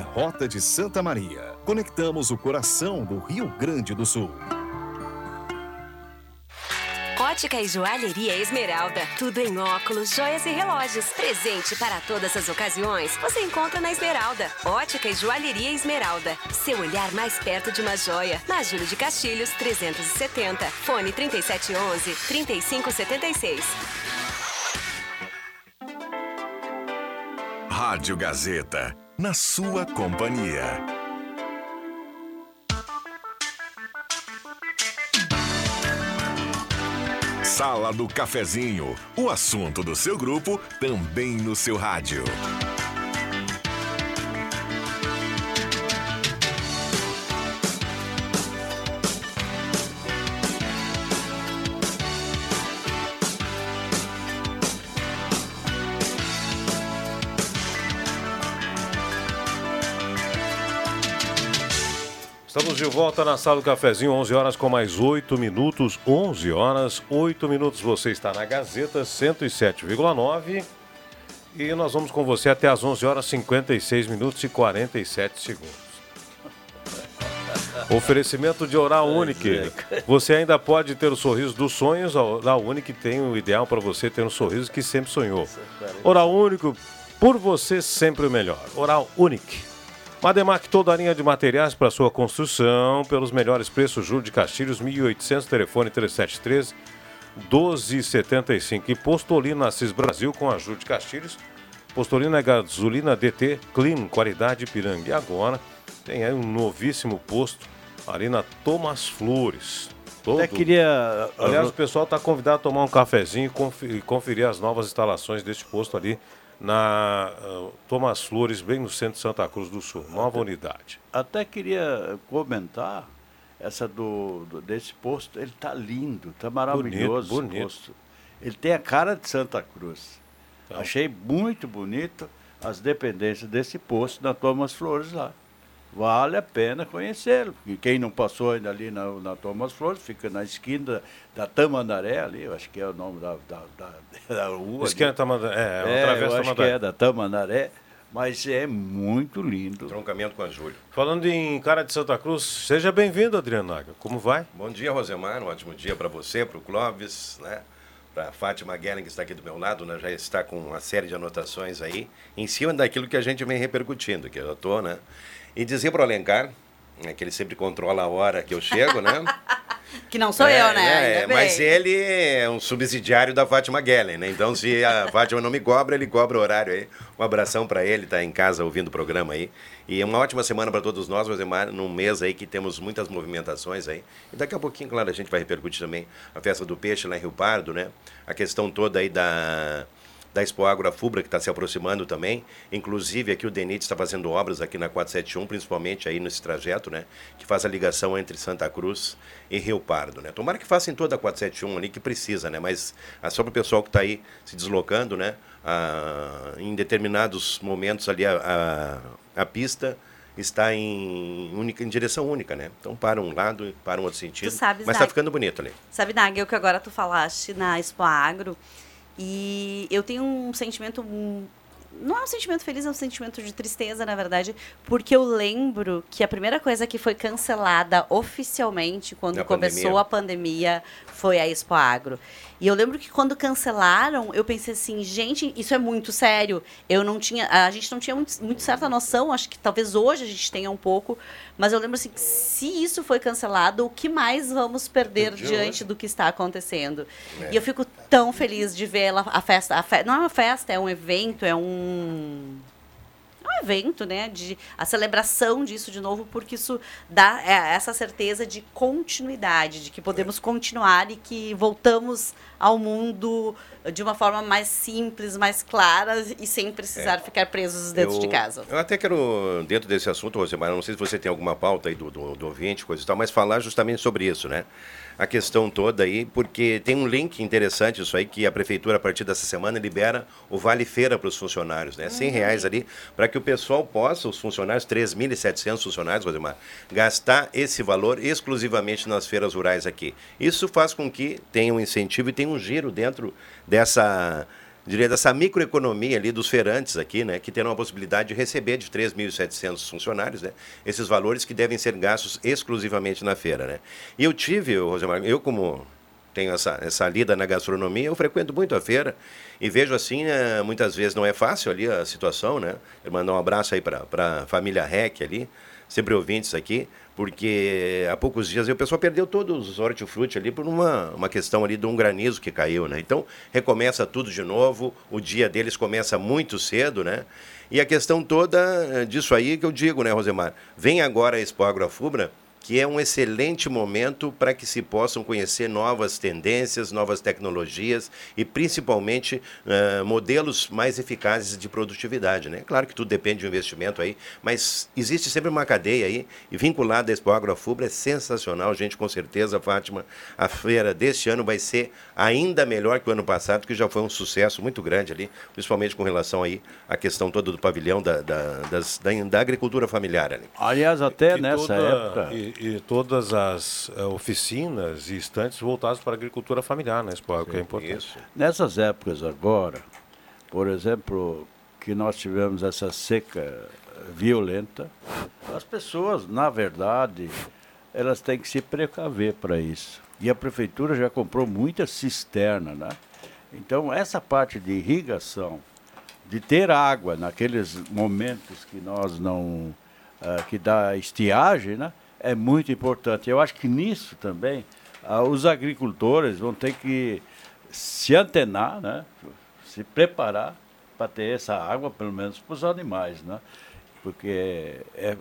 S22: Rota de Santa Maria. Conectamos o coração do Rio Grande do Sul.
S23: Ótica e Joalheria Esmeralda. Tudo em óculos, joias e relógios. Presente para todas as ocasiões. Você encontra na Esmeralda. Ótica e Joalheria Esmeralda. Seu olhar mais perto de uma joia. Na Júlio de Castilhos, 370. Fone 3711 3576.
S1: Rádio Gazeta, na sua companhia. Sala do Cafezinho, o assunto do seu grupo também no seu rádio.
S2: Estamos de volta na sala do cafezinho, 11 horas com mais 8 minutos. 11 horas, 8 minutos. Você está na Gazeta 107,9. E nós vamos com você até às 11 horas 56 minutos e 47 segundos. Oferecimento de Oral Unique. Você ainda pode ter o sorriso dos sonhos. A Oral Unique tem o ideal para você ter um sorriso que sempre sonhou. Oral Único, por você sempre o melhor. Oral Unique. Mademac, toda a linha de materiais para sua construção, pelos melhores preços, Júlio de Castilhos, 1800, telefone 373 12,75. E Postolina Assis Brasil com ajuda de Castilhos. Postolina é gasolina DT Clean, qualidade Ipiranga. E agora tem aí um novíssimo posto ali na Thomas Flores. Todo...
S4: Até queria-
S2: Aliás, o pessoal está convidado a tomar um cafezinho e conferir as novas instalações deste posto ali na ah, Thomas Flores, bem no centro de Santa Cruz do Sul. Nova unidade.
S4: Até queria comentar essa do, do- desse posto. Ele tá lindo, tá maravilhoso
S2: Bonito,
S4: esse
S2: bonito.
S4: posto. Ele tem a cara de Santa Cruz. Achei muito bonito as dependências desse posto na Thomas Flores lá. Vale a pena conhecê-lo. E quem não passou ainda ali na, na Thomas Flores, fica na esquina da Tamandaré ali, eu acho que é o nome da, da, da, (laughs) da rua.
S2: Esquina. Tamandaré, é,
S4: é,
S2: através
S4: eu
S2: da
S4: acho que
S2: Tamandaré.
S4: é da Tamandaré, mas é muito lindo.
S24: Troncamento com a Júlia.
S2: Falando em cara de Santa Cruz, seja bem-vindo, Adriano Naga. Como vai?
S24: Bom dia, Rosemar. Um ótimo dia para você, para o Clóvis, né? Para Fátima Guerra, que está aqui do meu lado, né? já está com uma série de anotações aí, em cima daquilo que a gente vem repercutindo, que eu estou, né? E dizer para o Alencar, né, que ele sempre controla a hora que eu chego, né? (laughs)
S7: Que não sou
S24: É,
S7: eu, né?
S24: é,
S7: bem.
S24: mas ele é um subsidiário da Fátima Gellen, né? Então, se a (laughs) Fátima não me cobra, ele cobra o horário aí. Um abração para ele, tá em casa ouvindo o programa aí. E uma ótima semana para todos nós, Rosemar, num mês aí que temos muitas movimentações aí. E daqui a pouquinho, claro, a gente vai repercutir também a festa do peixe lá em Rio Pardo, né? A questão toda aí da da Expo Agro Fubra, que está se aproximando também. Inclusive, aqui o DENIT está fazendo obras aqui na 471, principalmente aí nesse trajeto, né? Que faz a ligação entre Santa Cruz e Rio Pardo, né? Tomara que faça em toda a 471 ali, que precisa, né? Mas ah, só para o pessoal que está aí se deslocando, né? Ah, em determinados momentos ali a, a, a pista está em, única, em direção única, né? Então para um lado e para um outro sentido.
S7: sabes,
S24: mas está
S7: Nag-
S24: ficando bonito ali.
S7: Sabe, Nagel, que agora tu falaste na Expo Agro, e eu tenho um sentimento. Não é um sentimento feliz, é um sentimento de tristeza, na verdade, porque eu lembro que a primeira coisa que foi cancelada oficialmente quando
S24: Na
S7: começou
S24: pandemia.
S7: a pandemia foi a Expo Agro. E eu lembro que quando cancelaram, eu pensei assim, gente, isso é muito sério. Eu não tinha, a gente não tinha muito, muito certa noção, acho que talvez hoje a gente tenha um pouco, mas eu lembro assim, se isso foi cancelado, o que mais vamos perder
S24: Entendi,
S7: diante
S24: né?
S7: do que está acontecendo?
S24: É.
S7: E eu fico tão feliz de ver ela, a festa, a fe- não é uma festa, é um evento, é um um evento, né, de a celebração disso de novo, porque isso dá é, essa certeza de continuidade, de que podemos continuar e que voltamos ao mundo de uma forma mais simples, mais clara e sem precisar ficar presos dentro
S24: É. eu,
S7: de casa.
S24: Eu até quero, dentro desse assunto, Rosemar, não sei se você tem alguma pauta aí do, do, do ouvinte, coisa e tal, mas falar justamente sobre isso, né? A questão toda aí, porque tem um link interessante isso aí, que a prefeitura, a partir dessa semana, libera o Vale Feira para os funcionários, né? 100 reais ali, para que o pessoal possa, os funcionários, 3.700 funcionários, Rosemar, gastar esse valor exclusivamente nas feiras rurais aqui. Isso faz com que tenha um incentivo e tenha um giro dentro dessa diria dessa microeconomia ali dos feirantes aqui, né, que terão a possibilidade de receber de 3.700 funcionários, né, esses valores que devem ser gastos exclusivamente na feira, né. E eu tive, Rosemar, eu como tenho essa, essa lida na gastronomia, eu frequento muito a feira e vejo assim, eh, muitas vezes não é fácil ali a situação, né, mandar um abraço aí para a família REC ali, sempre ouvintes aqui, porque há poucos dias o pessoal perdeu todos os hortifruti ali por uma, uma questão ali de um granizo que caiu, né? Então, recomeça tudo de novo, o dia deles começa muito cedo, né? E a questão toda eh, disso aí que eu digo, né, Rosemar? Vem agora a Expo Agrofubra, que é um excelente momento para que se possam conhecer novas tendências, novas tecnologias e principalmente eh, modelos mais eficazes de produtividade. Né? Claro que tudo depende do investimento aí, mas existe sempre uma cadeia aí e vinculada à Expo Agrofubra é sensacional, gente, com certeza, Fátima. A feira deste ano vai ser ainda melhor que o ano passado, que já foi um sucesso muito grande ali, principalmente com relação aí à questão toda do pavilhão da, da, das- da, da agricultura familiar ali.
S4: Aliás, até
S2: E
S4: nessa
S2: toda-
S4: época.
S2: E, e todas as eh, oficinas e estantes voltadas para a agricultura familiar, né, Expo, que é importante.
S4: Nessas épocas agora, por exemplo, que nós tivemos essa seca violenta, as pessoas, na verdade, elas têm que se precaver para isso. E a prefeitura já comprou muita cisterna, né? Então, essa parte de irrigação, de ter água naqueles momentos que nós não. ah, que dá estiagem, né? É muito importante. Eu acho que nisso também ah, os agricultores vão ter que se antenar, né? se preparar para ter essa água, pelo menos para os animais. Né? Porque é,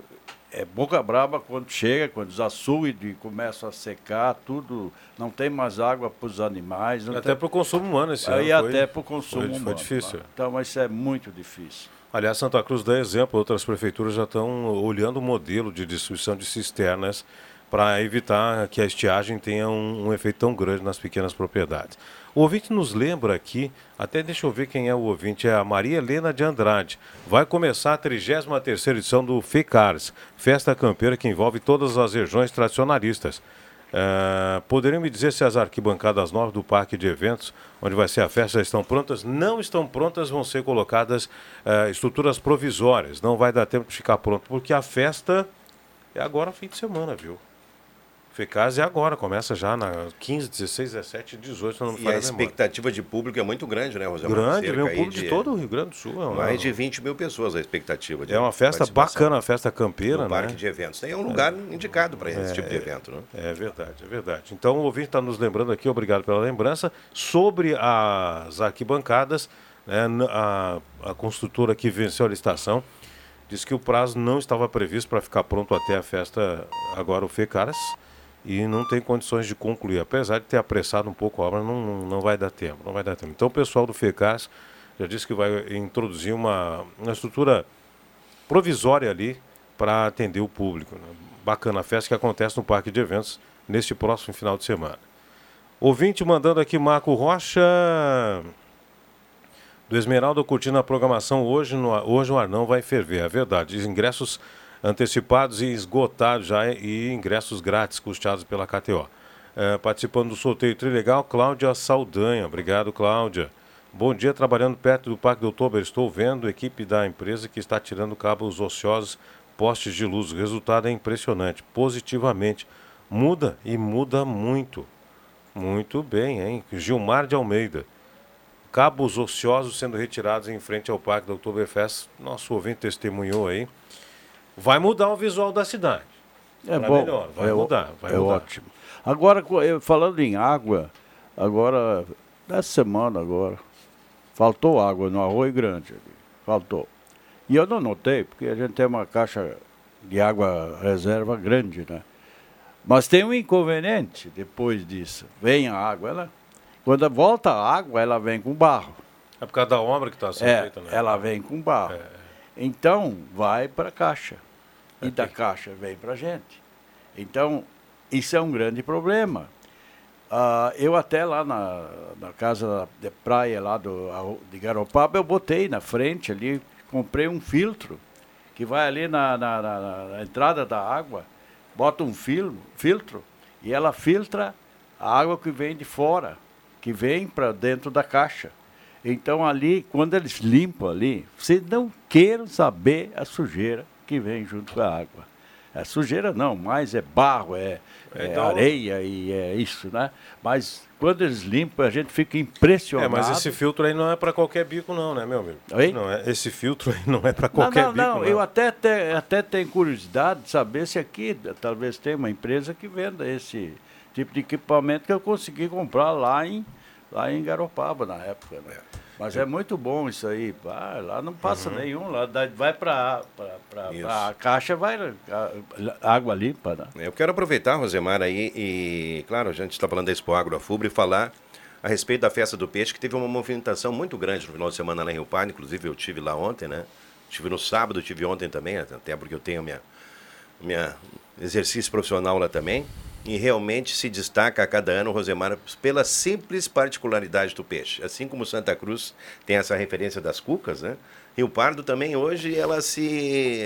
S4: é boca braba quando chega, quando os açudes começam a secar, tudo, não tem mais água para os animais.
S2: Até
S4: tem...
S2: para o consumo humano esse
S4: Aí
S2: ano.
S4: até para o consumo
S2: foi,
S4: humano.
S2: Foi difícil.
S4: Tá? Então, isso é muito difícil.
S2: Aliás, Santa Cruz dá exemplo, outras prefeituras já estão olhando o modelo de distribuição de cisternas para evitar que a estiagem tenha um, um, efeito tão grande nas pequenas propriedades. O ouvinte nos lembra aqui, até deixa eu ver quem é o ouvinte, é a Maria Helena de Andrade. Vai começar a 33ª edição do FECARS, festa campeira que envolve todas as regiões tradicionalistas. Uh, poderiam me dizer se as arquibancadas novas do parque de eventos, onde vai ser a festa, estão prontas? Não estão prontas, vão ser colocadas uh, estruturas provisórias. Não vai dar tempo de ficar pronto, porque a festa é agora fim de semana, viu? FECAS é agora, começa já na 15, 16, 17, 18, não
S24: E a expectativa de público é muito grande, né, Rosemar?
S2: Grande, vem o público de, de todo o Rio Grande do Sul. É uma...
S24: Mais de 20 mil pessoas a expectativa.
S2: é uma festa bacana, a festa campeira,
S24: no
S2: né?
S24: parque de eventos. É um lugar é. indicado para esse é, tipo de evento, né?
S2: É verdade, é verdade. Então o ouvinte está nos lembrando aqui, obrigado pela lembrança, sobre as arquibancadas, né, a, a construtora que venceu a licitação disse que o prazo não estava previsto para ficar pronto até a festa, agora o FECARAS, e não tem condições de concluir. Apesar de ter apressado um pouco a obra, não, não vai dar tempo, não vai dar tempo. Então o pessoal do FECAS já disse que vai introduzir uma, uma estrutura provisória ali para atender o público. Né? Bacana a festa que acontece no Parque de Eventos neste próximo final de semana. Ouvinte mandando aqui Marco Rocha do Esmeralda curtindo a programação hoje, no, hoje o Arnão vai ferver, é verdade. Os ingressos antecipados e esgotados já e ingressos grátis custeados pela KTO. É, participando do sorteio Trilegal, Cláudia Saldanha. Obrigado, Cláudia. Bom dia, trabalhando perto do Parque do Outubro. Estou vendo a equipe da empresa que está tirando cabos ociosos, postes de luz. O resultado é impressionante, positivamente. Muda e muda muito. Muito bem, hein? Gilmar de Almeida. Cabos ociosos sendo retirados em frente ao Parque do Oktoberfest. Nosso ouvinte testemunhou aí. Vai mudar o visual da cidade.
S4: É bom. Melhor.
S2: Vai
S4: é,
S2: mudar. Vai
S4: é
S2: mudar.
S4: ótimo. Agora, falando em água, agora, nessa semana agora, faltou água no Arroio Grande. Faltou. E eu não notei, porque a gente tem uma caixa de água reserva grande, né? Mas tem um inconveniente depois disso. Vem a água, ela, quando volta a água, ela vem com barro.
S2: É por causa da obra que está sendo
S4: é,
S2: feita, né?
S4: Ela vem com barro. É. Então, vai para a caixa. E da caixa vem para a gente. Então, isso é um grande problema. Uh, eu até lá na, na casa de praia lá do, de Garopaba, eu botei na frente ali, comprei um filtro que vai ali na, na, na, na entrada da água, bota um fil, filtro e ela filtra a água que vem de fora, que vem para dentro da caixa. Então ali, quando eles limpam ali, vocês não queiram saber a sujeira que vem junto com a água. É sujeira não, mas é barro, é, é então... areia e é isso, né? Mas quando eles limpam, a gente fica impressionado.
S2: É, mas esse filtro aí não é para qualquer bico não, né, meu amigo?
S4: Oi?
S2: Não, é, esse filtro aí não é para qualquer
S4: não, não,
S2: bico
S4: não. não. Eu até, te, até tenho curiosidade de saber se aqui talvez tenha uma empresa que venda esse tipo de equipamento que eu consegui comprar lá em, lá em Garopaba na época. Né? Mas é muito bom isso aí. Ah, lá não passa uhum. nenhum, lá vai para a caixa, vai a, água limpa. Né?
S24: Eu quero aproveitar, Rosemar, aí, e claro, a gente está falando da Expo Agro Afubra e falar a respeito da festa do peixe, que teve uma movimentação muito grande no final de semana lá em Rio Pardo, inclusive eu tive lá ontem, né? Tive no sábado, tive ontem também, até porque eu tenho minha, minha exercício profissional lá também e realmente se destaca a cada ano, Rosemar, pela simples particularidade do peixe. Assim como Santa Cruz tem essa referência das cucas, né? Rio Pardo também hoje ela se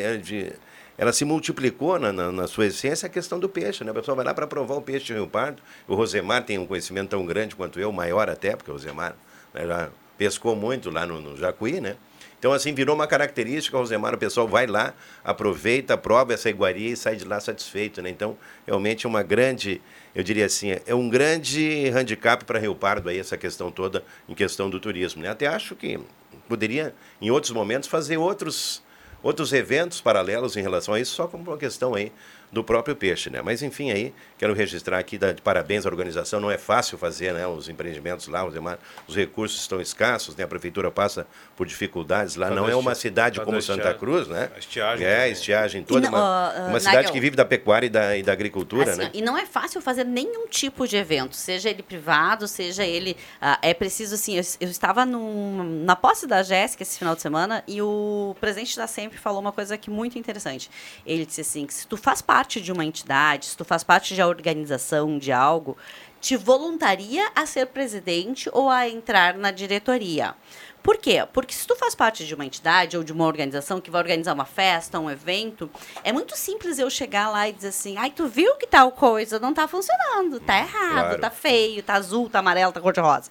S24: ela se multiplicou na, na, na, sua essência a questão do peixe, né? A pessoa vai lá para provar o peixe de Rio Pardo. O Rosemar tem um conhecimento tão grande quanto eu, maior até, porque o Rosemar né, já pescou muito lá no, no Jacuí, né? Então, assim, virou uma característica, Rosemar, o pessoal vai lá, aproveita, prova essa iguaria e sai de lá satisfeito, né? Então, realmente é uma grande, eu diria assim, é um grande handicap para Rio Pardo aí, essa questão toda, em questão do turismo, né? Até acho que poderia, em outros momentos, fazer outros, outros eventos paralelos em relação a isso, só como uma questão aí do próprio peixe, né? Mas enfim, aí quero registrar aqui de parabéns à organização. Não é fácil fazer, né? Os empreendimentos lá, os, demais, os recursos estão escassos, né? A prefeitura passa por dificuldades lá.
S2: Tá
S24: não é uma cidade
S2: tá
S24: como Santa
S2: estiagem.
S24: Cruz, né?
S2: A estiagem
S24: É,
S2: também.
S24: estiagem toda.
S7: Não,
S24: uma
S7: ah,
S24: uma cidade
S7: Nagel.
S24: que vive da pecuária e da, e da agricultura,
S7: Assim,
S24: né?
S7: E não é fácil fazer nenhum tipo de evento, seja ele privado, seja ele. ah, é preciso, assim, eu, eu estava num- na posse da Jéssica esse final de semana e o presidente da Sempre falou uma coisa que muito interessante. Ele disse assim: que se tu faz parte de uma entidade, se tu faz parte de uma organização, de algo, te voluntaria a ser presidente ou a entrar na diretoria. Por quê? Porque se tu faz parte de uma entidade ou de uma organização que vai organizar uma festa, um evento, é muito simples eu chegar lá e dizer assim, ai, tu viu que tal coisa não tá funcionando, tá errado,
S21: Claro.
S7: tá feio, tá azul, tá amarelo, tá cor-de-rosa.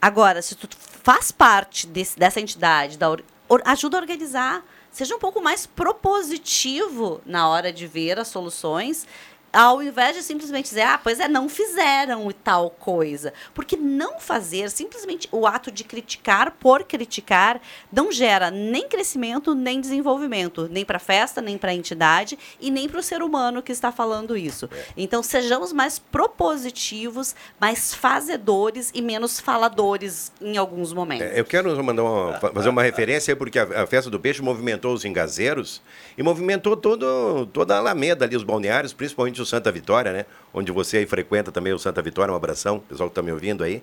S7: Agora, se tu faz parte desse- dessa entidade, da ajuda a organizar, seja um pouco mais propositivo na hora de ver as soluções, ao invés de simplesmente dizer, ah, pois é, não fizeram e tal coisa. Porque não fazer, simplesmente o ato de criticar por criticar, não gera nem crescimento, nem desenvolvimento, nem para a festa, nem para a entidade e nem para o ser humano que está falando isso. Então, sejamos mais propositivos, mais fazedores e menos faladores em alguns momentos.
S24: É, Eu quero mandar uma- fa- fazer uma referência porque a, a festa do peixe movimentou os engazeiros e movimentou todo, toda a Alameda ali, os balneários, principalmente o Santa Vitória, né? Onde você aí frequenta também o Santa Vitória, um abração, pessoal que está me ouvindo aí.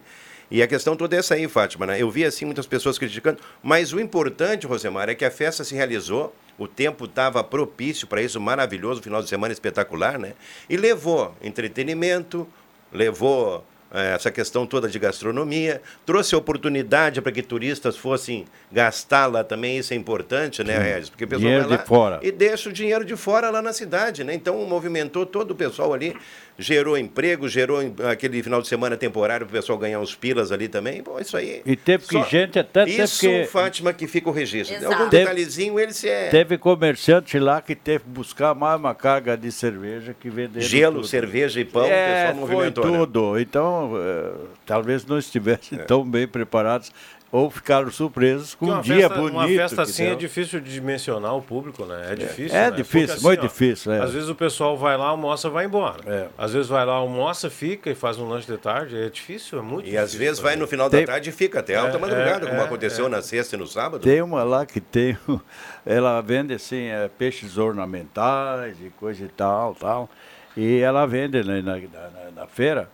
S24: E a questão toda é essa aí, Fátima, né? Eu vi assim muitas pessoas criticando, mas o importante, Rosemar, é que a festa se realizou, o tempo estava propício para isso, maravilhoso, final de semana espetacular, né? E levou entretenimento, levou essa questão toda de gastronomia, trouxe oportunidade para que turistas fossem gastar lá também, isso é importante, né. Regis? Porque o pessoal
S4: Dinheiro
S24: vai
S4: de
S24: lá
S4: fora.
S24: e deixa o dinheiro de fora lá na cidade, né? Então movimentou todo o pessoal ali, gerou emprego, gerou aquele final de semana temporário para o pessoal ganhar uns pilas ali também. Bom, isso aí.
S4: E teve que
S24: Só-
S4: gente até teve
S24: Isso,
S4: que.
S24: Fátima, que fica o registro.
S7: Exato.
S24: Algum
S4: Teve-
S24: detalhezinho, ele se é.
S4: Teve comerciante lá que teve que buscar mais uma carga de cerveja que venderam.
S24: Gelo,
S4: tudo.
S24: cerveja e pão, o
S4: é,
S24: pessoal movimentou.
S4: Foi
S24: né?
S4: tudo. Então, eh, talvez não estivessem tão bem preparados ou ficaram surpresos com um dia
S2: festa,
S4: bonito.
S2: Uma festa assim é difícil de dimensionar o público, né? É difícil.
S4: É
S2: né?
S4: difícil,
S2: Porque,
S4: muito difícil, é.
S2: Às vezes o pessoal vai lá, almoça, vai embora. Às vezes vai lá, almoça, fica e faz um lanche de tarde. É difícil, é muito
S24: E
S2: difícil.
S24: às vezes vai no final da
S4: Tem-
S24: tarde e fica até alta
S2: É,
S24: madrugada,
S2: é,
S24: como
S2: é,
S24: aconteceu
S2: é.
S24: na sexta e no sábado.
S4: Tem uma lá que tem, (laughs) ela vende assim, é, peixes ornamentais e coisa e tal, tal. E ela vende né, na, na, na- na feira.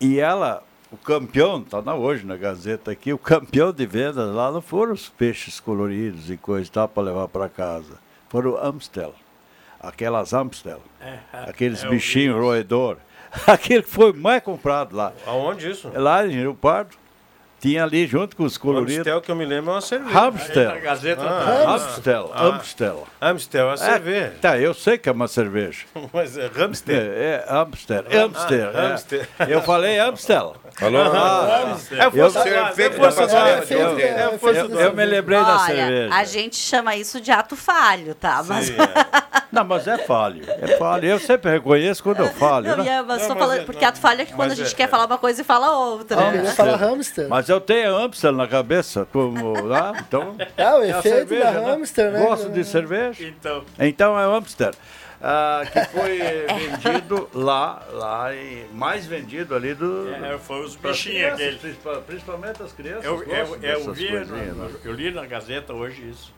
S4: E ela, o campeão, está na, hoje na Gazeta aqui, o campeão de vendas lá não foram os peixes coloridos e coisa e tal para levar para casa. Foram Amstel. Aquelas Amstel. aqueles
S2: é, eu
S4: bichinhos roedor. (laughs) Aquele que foi mais comprado lá.
S2: Aonde isso?
S4: Lá em Rio Pardo. Tinha ali junto com os coloridos.
S2: Amstel que eu me lembro é uma cerveja.
S4: Amstel.
S2: Gazeta
S4: Ah,
S2: tá.
S4: Amstel.
S2: Ah.
S4: Amstel.
S2: Amstel é cerveja.
S4: Tá, eu sei que é uma cerveja. (laughs)
S2: Mas é Amstel.
S4: É, é Amstel.
S2: Ah,
S4: Amstel.
S2: ah,
S4: é.
S2: Amstel.
S4: Eu falei Amstel.
S24: Falou?
S4: Ah,
S2: É força
S4: eu-
S2: do ar,
S24: feito
S2: é força
S24: da
S2: do Eu-
S24: é
S2: É do
S4: Eu me lembrei da
S7: Olha,
S4: cerveja.
S7: a gente chama isso de ato falho, tá? Mas...
S4: Não, mas é falho. É falho. Eu sempre reconheço quando eu falho.
S7: Não,
S4: né?
S7: e é, falando,
S2: é-
S7: porque ato falho é que quando a gente
S4: é-
S7: quer falar uma coisa e fala outra.
S4: Amstel.
S7: né?
S25: ia falar hamster.
S4: Mas eu tenho Amstel na cabeça, como lá, então.
S25: É, o
S4: a
S25: efeito
S4: cerveja,
S25: da hamster, né?
S4: Gosto de cerveja.
S3: Então.
S4: Então é o Amstel. ah, que foi (laughs) vendido lá, lá e mais vendido ali do.
S3: É, foi os bichinhos aqueles.
S4: principal- Principalmente as crianças.
S3: Eu, eu, eu,
S4: dessas
S3: vi, no-
S4: né?
S3: eu li na Gazeta hoje isso.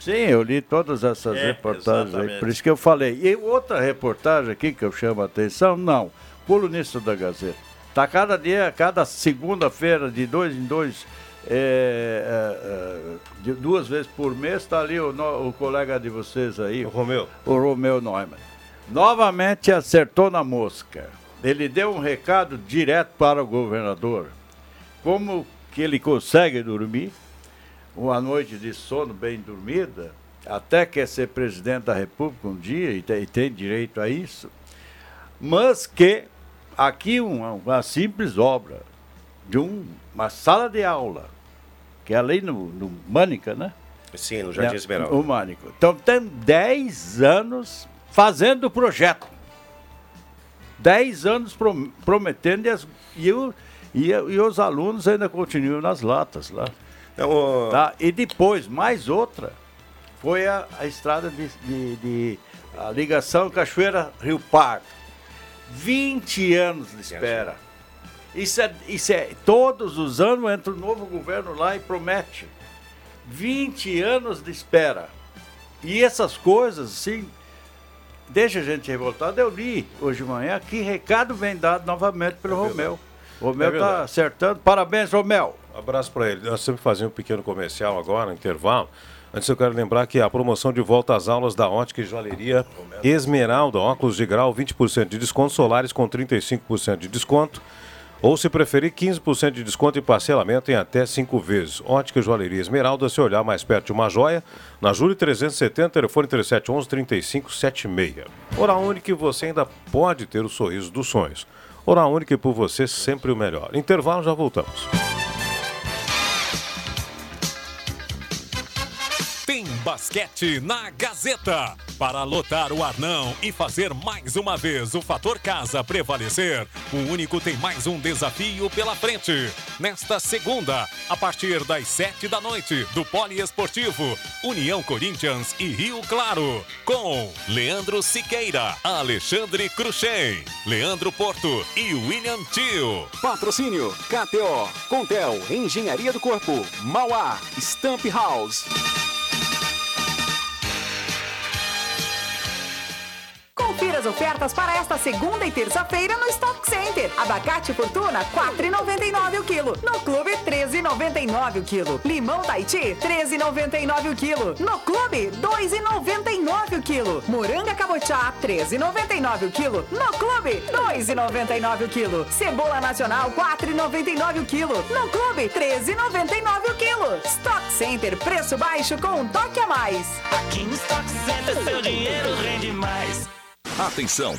S4: Sim, eu li todas essas
S3: É,
S4: reportagens aí,
S3: exatamente.
S4: por isso que eu falei. E outra reportagem aqui que eu chamo a atenção, não, colunista da Gazeta. Está cada dia, cada segunda-feira, de dois em dois, é, é, é, de duas vezes por mês, está ali o, o colega de vocês aí. O
S2: Romeu.
S4: O Romeu Neumann. Novamente acertou na mosca. Ele deu um recado direto para o governador. Como que ele consegue dormir, uma noite de sono bem dormida, até quer ser presidente da República um dia e tem, e tem direito a isso, mas que aqui uma, uma simples obra de um- uma sala de aula, que é ali no, no Mânica, né?
S24: Sim, no Jardim
S4: É,
S24: Esmeralda.
S4: O Mânico. Então tem 10 anos fazendo o projeto. 10 anos prom- prometendo e, as- e o- e, e os alunos ainda continuam nas latas lá.
S24: Então, o-
S4: Tá? E depois, mais outra, foi a, a estrada de, de, de- a ligação Cachoeira Rio Pardo. 20 anos de espera. Isso é, isso é, todos os anos entra um novo governo lá e promete. 20 anos de espera. E essas coisas, assim, deixa a gente revoltado. Eu li hoje de manhã que recado vem dado novamente pelo Romeu. O Romeu
S2: É
S4: está
S2: verdade.
S4: acertando. Parabéns, Romeu.
S2: Abraço para ele. Nós sempre fazemos um pequeno comercial agora, intervalo. Antes eu quero lembrar que a promoção de volta às aulas da Ótica e Joalheria Esmeralda, óculos de grau, 20% de desconto, solares com 35% de desconto. Ou, se preferir, 15% de desconto e parcelamento em até 5 vezes. Ótica e Joalheria Esmeralda, se olhar mais perto de uma joia, na Júlio 370, telefone 3711-3576. Oral Única, você ainda pode ter o sorriso dos sonhos. Oral Única, por você, sempre o melhor. Intervalo, já voltamos.
S21: Basquete na Gazeta. Para lotar o Arnão e fazer mais uma vez o fator casa prevalecer, o único tem mais um desafio pela frente. Nesta segunda, a partir das sete da noite, do Poliesportivo, União Corinthians e Rio Claro, com Leandro Siqueira, Alexandre Cruxem, Leandro Porto e William Tio.
S26: Patrocínio KTO, Contel, Engenharia do Corpo, Mauá, Stamp House.
S25: Confira as ofertas para esta segunda e terça-feira no Stock Center. Abacate Fortuna, 4,99 o quilo. No Clube, 13,99 o quilo. Limão Tahiti, 13,99 o quilo. No Clube, 2,99 o quilo. Moranga Cabochá, 13,99 o quilo. No Clube, 2,99 o quilo. Cebola Nacional, 4,99 o quilo. No Clube, 13,99 o quilo. Stock Center, preço baixo com um toque a mais.
S27: Aqui no Stock Center seu dinheiro rende mais.
S15: Atenção!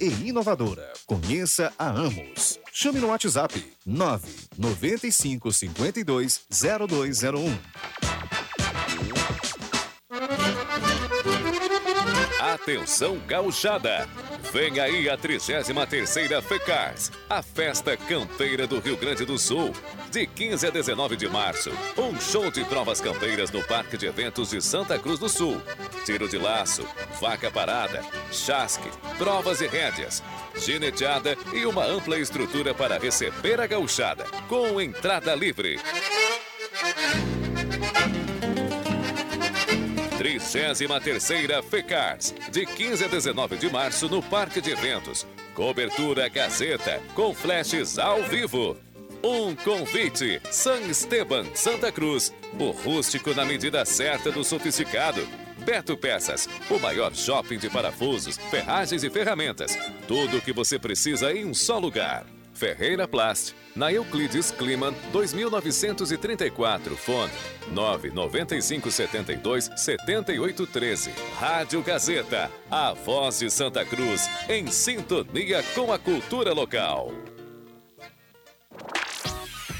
S22: e inovadora. Conheça a Amos. Chame no WhatsApp 995 52 0201.
S28: Atenção gauchada! Vem aí a 33ª FECARS, a festa campeira do Rio Grande do Sul. De 15 a 19 de março, um show de provas campeiras no Parque de Eventos de Santa Cruz do Sul. Tiro de laço, vaca parada, chasque, provas e rédeas, gineteada e uma ampla estrutura para receber a gauchada, com entrada livre. 33ª FECARS, de 15 a 19 de março no Parque de Eventos. Cobertura Gazeta, com flashes ao vivo. Um convite, San Esteban, Santa Cruz. O rústico na medida certa do sofisticado. Beto Peças, o maior shopping de parafusos, ferragens e ferramentas. Tudo o que você precisa em um só lugar. Ferreira Plast, na Euclides Kliman, 2934, fone 99572 7813. Rádio Gazeta, a voz de Santa Cruz, em sintonia com a cultura local.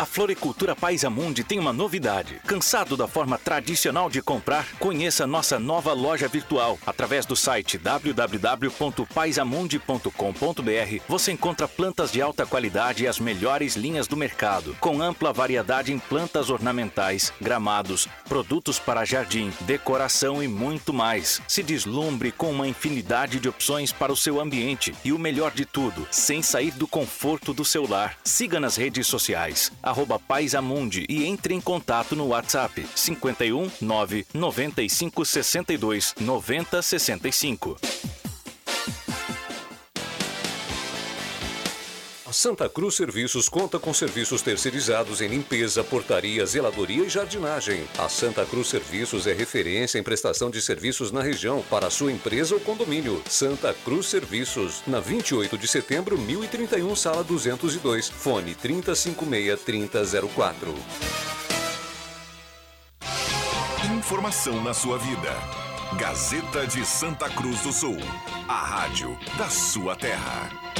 S19: A Floricultura Paisamundi tem uma novidade. Cansado da forma tradicional de comprar? Conheça nossa nova loja virtual. Através do site www.paisamundi.com.br você encontra plantas de alta qualidade e as melhores linhas do mercado, com ampla variedade em plantas ornamentais, gramados, produtos para jardim, decoração e muito mais. Se deslumbre com uma infinidade de opções para o seu ambiente e o melhor de tudo, sem sair do conforto do seu lar. Siga nas redes sociais Paisamundi e entre em contato no WhatsApp 51 9 95 62 90 65.
S21: Santa Cruz Serviços conta com serviços terceirizados em limpeza, portaria, zeladoria e jardinagem. A Santa Cruz Serviços é referência em prestação de serviços na região para sua empresa ou condomínio. Santa Cruz Serviços, na 28 de setembro, 1031, sala 202. Fone 3056-3004.
S1: Informação na sua vida. Gazeta de Santa Cruz do Sul. A rádio da sua terra.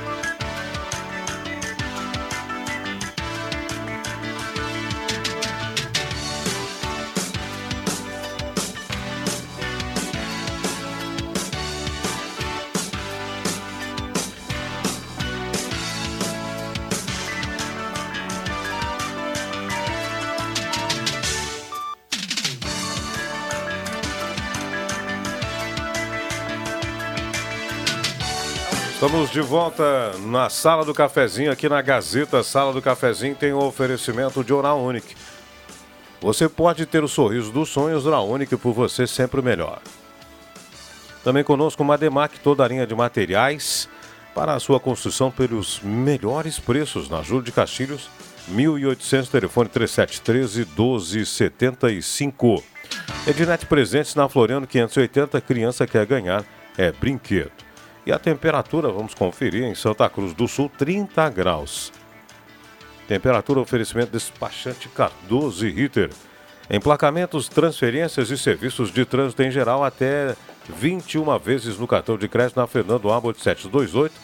S2: Estamos de volta na Sala do Cafezinho, aqui na Gazeta Sala do Cafezinho tem o oferecimento de Oral Unique. Você pode ter o sorriso dos sonhos Oral Unique por você sempre melhor. Também conosco Mademac, toda a linha de materiais para a sua construção pelos melhores preços na Júlio de Castilhos, 1800, telefone 3713 1275. Ednet Presentes na Floriano 580, criança quer ganhar, é brinquedo. E a temperatura, vamos conferir, em Santa Cruz do Sul, 30 graus. Temperatura oferecimento despachante Cardoso e Ritter. Emplacamentos, transferências e serviços de trânsito em geral até 21 vezes no cartão de crédito na Fernando Abbott 728,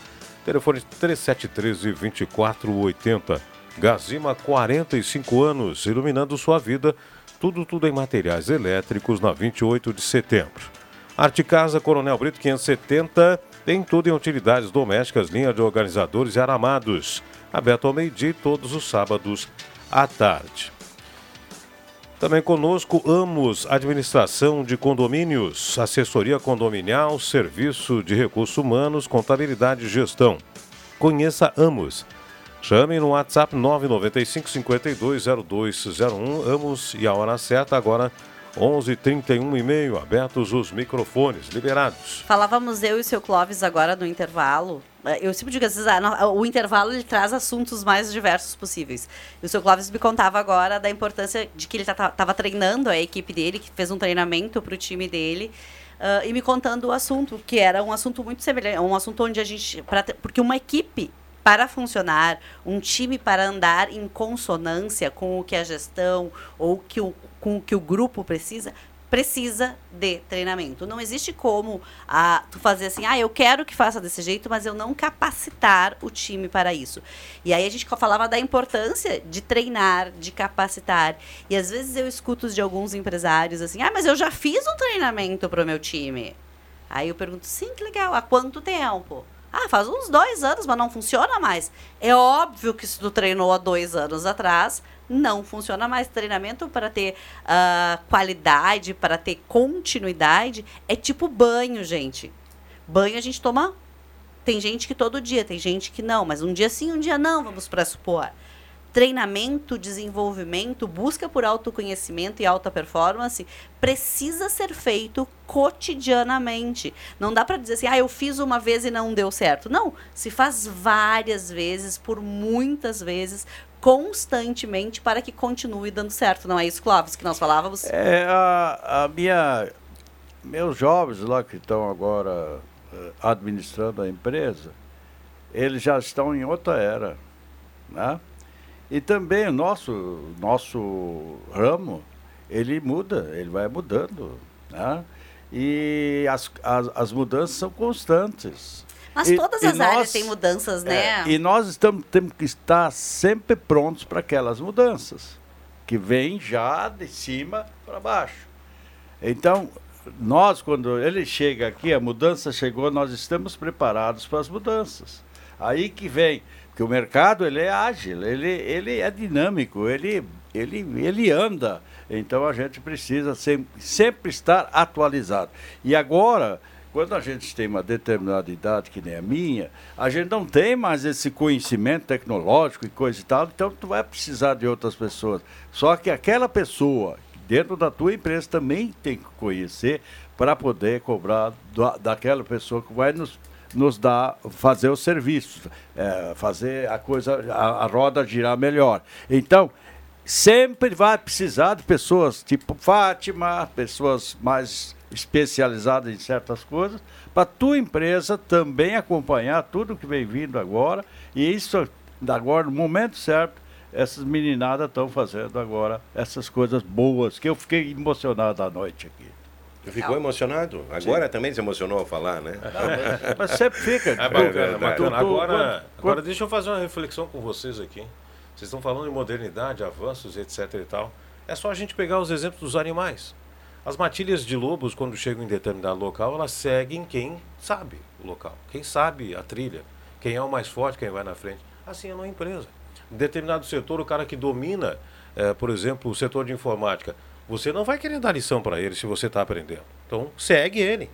S2: telefone 3713-2480. Gazima, 45 anos, iluminando sua vida. Tudo, tudo em materiais elétricos na 28 de setembro. Arte Casa Coronel Brito 570 tem tudo em utilidades domésticas, linha de organizadores e aramados. Aberto ao meio-dia todos os sábados à tarde. Também conosco Amos Administração de Condomínios, Assessoria Condominial, Serviço de Recursos Humanos, Contabilidade e Gestão. Conheça Amos. Chame no WhatsApp 995 520201 Amos e a hora certa agora 11:31 e meio, abertos os microfones, liberados.
S7: Falávamos eu e o seu Clóvis agora no intervalo. É, Eu sempre digo, às vezes, ah, o intervalo ele traz assuntos mais diversos possíveis. E o seu Clóvis me contava agora da importância de que ele estava treinando a equipe dele, que fez um treinamento para o time dele. ah, e me contando o assunto, que era um assunto muito semelhante, um assunto onde a gente. pra porque uma equipe para funcionar, um time para andar em consonância com o que a gestão ou que o, com o que o grupo precisa, precisa de treinamento. Não existe como ah, tu fazer assim, ah, eu quero que faça desse jeito, mas eu não capacitar o time para isso. E aí a gente falava da importância de treinar, de capacitar. E às vezes eu escuto de alguns empresários assim, ah, mas eu já fiz um treinamento para o meu time. Aí eu pergunto, sim, que legal, há quanto tempo? Ah, faz uns dois anos, mas não funciona mais. É óbvio que se tu treinou há dois anos atrás, não funciona mais. Treinamento para ter ah, qualidade, para ter continuidade, é tipo banho, gente. Banho a gente toma. Tem gente que todo dia, tem gente que não, mas um dia sim, um dia não, vamos pressupor. Treinamento, desenvolvimento, busca por autoconhecimento e alta performance precisa ser feito cotidianamente. Não dá para dizer assim, ah, eu fiz uma vez e não deu certo. Não, se faz várias vezes, por muitas vezes, constantemente para que continue dando certo. Não é isso, Clóvis, que nós falávamos?
S4: É, a, a minha. Meus jovens lá que estão agora eh, administrando a empresa, eles já estão em outra era. Né? E também o nosso, nosso ramo, ele muda, ele vai mudando. Né? e as, as, as mudanças são constantes.
S7: Mas
S4: E-
S7: todas as áreas
S4: nós-
S7: têm mudanças, né?
S4: é, e nós estamos, temos que estar sempre prontos para aquelas mudanças, que vêm já de cima para baixo. Então, nós, quando ele chega aqui, a mudança chegou, nós estamos preparados para as mudanças. Aí que vem, porque o mercado ele é ágil, ele, ele é dinâmico, ele, ele, ele anda. Então a gente precisa sempre, sempre estar atualizado. E agora, quando a gente tem uma determinada idade, que nem a minha, a gente não tem mais esse conhecimento tecnológico e coisa e tal, então tu vai precisar de outras pessoas. Só que aquela pessoa dentro da tua empresa também tem que conhecer para poder cobrar da, daquela pessoa que vai nos, nos dar, fazer o serviço, eh, fazer a coisa, a, a roda girar melhor. Então, sempre vai precisar de pessoas tipo Fátima, pessoas mais especializadas em certas coisas, para tua empresa também acompanhar tudo que vem vindo agora. E isso, agora, no momento certo, essas meninadas estão fazendo agora essas coisas boas, que eu fiquei emocionado à noite aqui.
S24: Ficou emocionado? Agora também se emocionou ao falar, né?
S4: mas- (laughs) mas sempre fica.
S2: É bacana, bacana. Agora, agora deixa eu fazer uma reflexão com vocês aqui. Vocês estão falando de modernidade, avanços, etc e tal. É só a gente pegar os exemplos dos animais. As matilhas de lobos, quando chegam em determinado local, elas seguem quem sabe o local. Quem sabe a trilha. Quem é o mais forte, quem vai na frente. Assim é numa empresa. Em determinado setor, o cara que domina, eh, por exemplo, o setor de informática, você não vai querer dar lição para ele se você está aprendendo. Então, segue ele.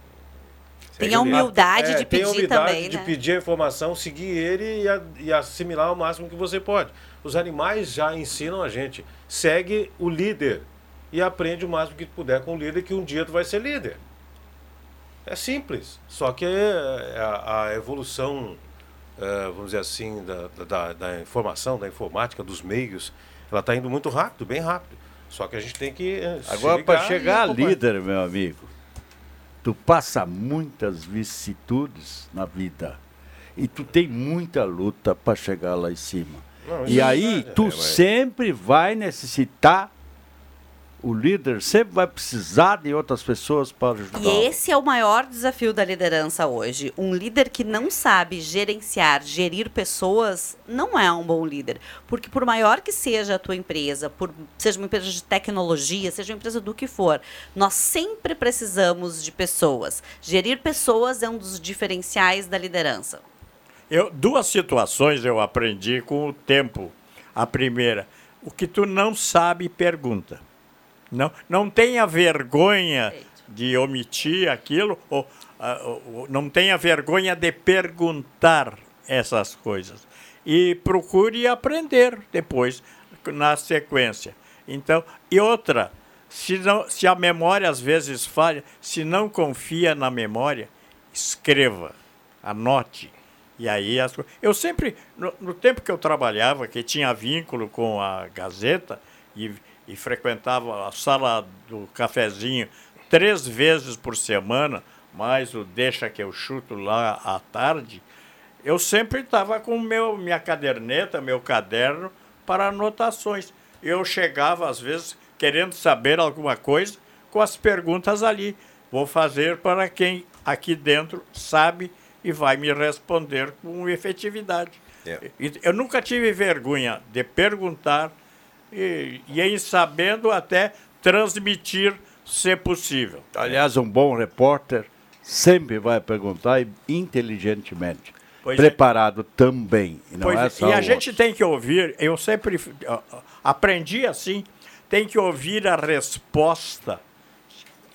S7: Tem a humildade
S2: É,
S7: de
S2: tem a
S7: pedir
S2: humildade
S7: também,
S2: de
S7: né?
S2: pedir a informação, seguir ele e, a- e assimilar o máximo que você pode. Os animais já ensinam a gente. Segue o líder e aprende o máximo que tu puder com o líder, que um dia tu vai ser líder. É simples. Só que é a, a evolução, eh, vamos dizer assim, da, da, da informação, da informática, dos meios, ela está indo muito rápido, bem rápido. Só que a gente tem que. eh,
S4: Agora, para chegar a líder, meu amigo, tu passa muitas vicissitudes na vida. E tu tem muita luta para chegar lá em cima.
S2: Não,
S4: e
S2: é
S4: aí,
S2: verdade.
S4: tu
S2: É, mas-
S4: sempre vai necessitar, o líder sempre vai precisar de outras pessoas para ajudar.
S7: E esse é o maior desafio da liderança hoje. Um líder que não sabe gerenciar, gerir pessoas, não é um bom líder. Porque por maior que seja a tua empresa, por seja uma empresa de tecnologia, seja uma empresa do que for, nós sempre precisamos de pessoas. Gerir pessoas é um dos diferenciais da liderança.
S3: Eu, duas situações eu aprendi com o tempo. A primeira, o que tu não sabe, pergunta. Não, não tenha vergonha de omitir aquilo, ou, ah, ou- não tenha vergonha de perguntar essas coisas. E procure aprender depois, na sequência. Então, e outra, se, não, se a memória às vezes falha, se não confia na memória, escreva, anote. E aí as Eu sempre, no, no tempo que eu trabalhava, que tinha vínculo com a Gazeta e, e frequentava a sala do cafezinho três vezes por semana, mais o deixa que eu chuto lá à tarde, eu sempre estava com meu, minha caderneta, meu caderno para anotações. Eu chegava, às vezes, querendo saber alguma coisa, com as perguntas ali. Vou fazer para quem aqui dentro sabe e vai me responder com efetividade.
S24: É.
S3: Eu nunca tive vergonha de perguntar e, e em sabendo até transmitir, se possível.
S4: Aliás, um bom repórter sempre vai perguntar e inteligentemente.
S3: Pois é.
S4: preparado também. e Não
S3: Pois
S4: é
S3: é,
S4: só
S3: e a gente tem que ouvir, eu sempre aprendi assim, tem que ouvir a resposta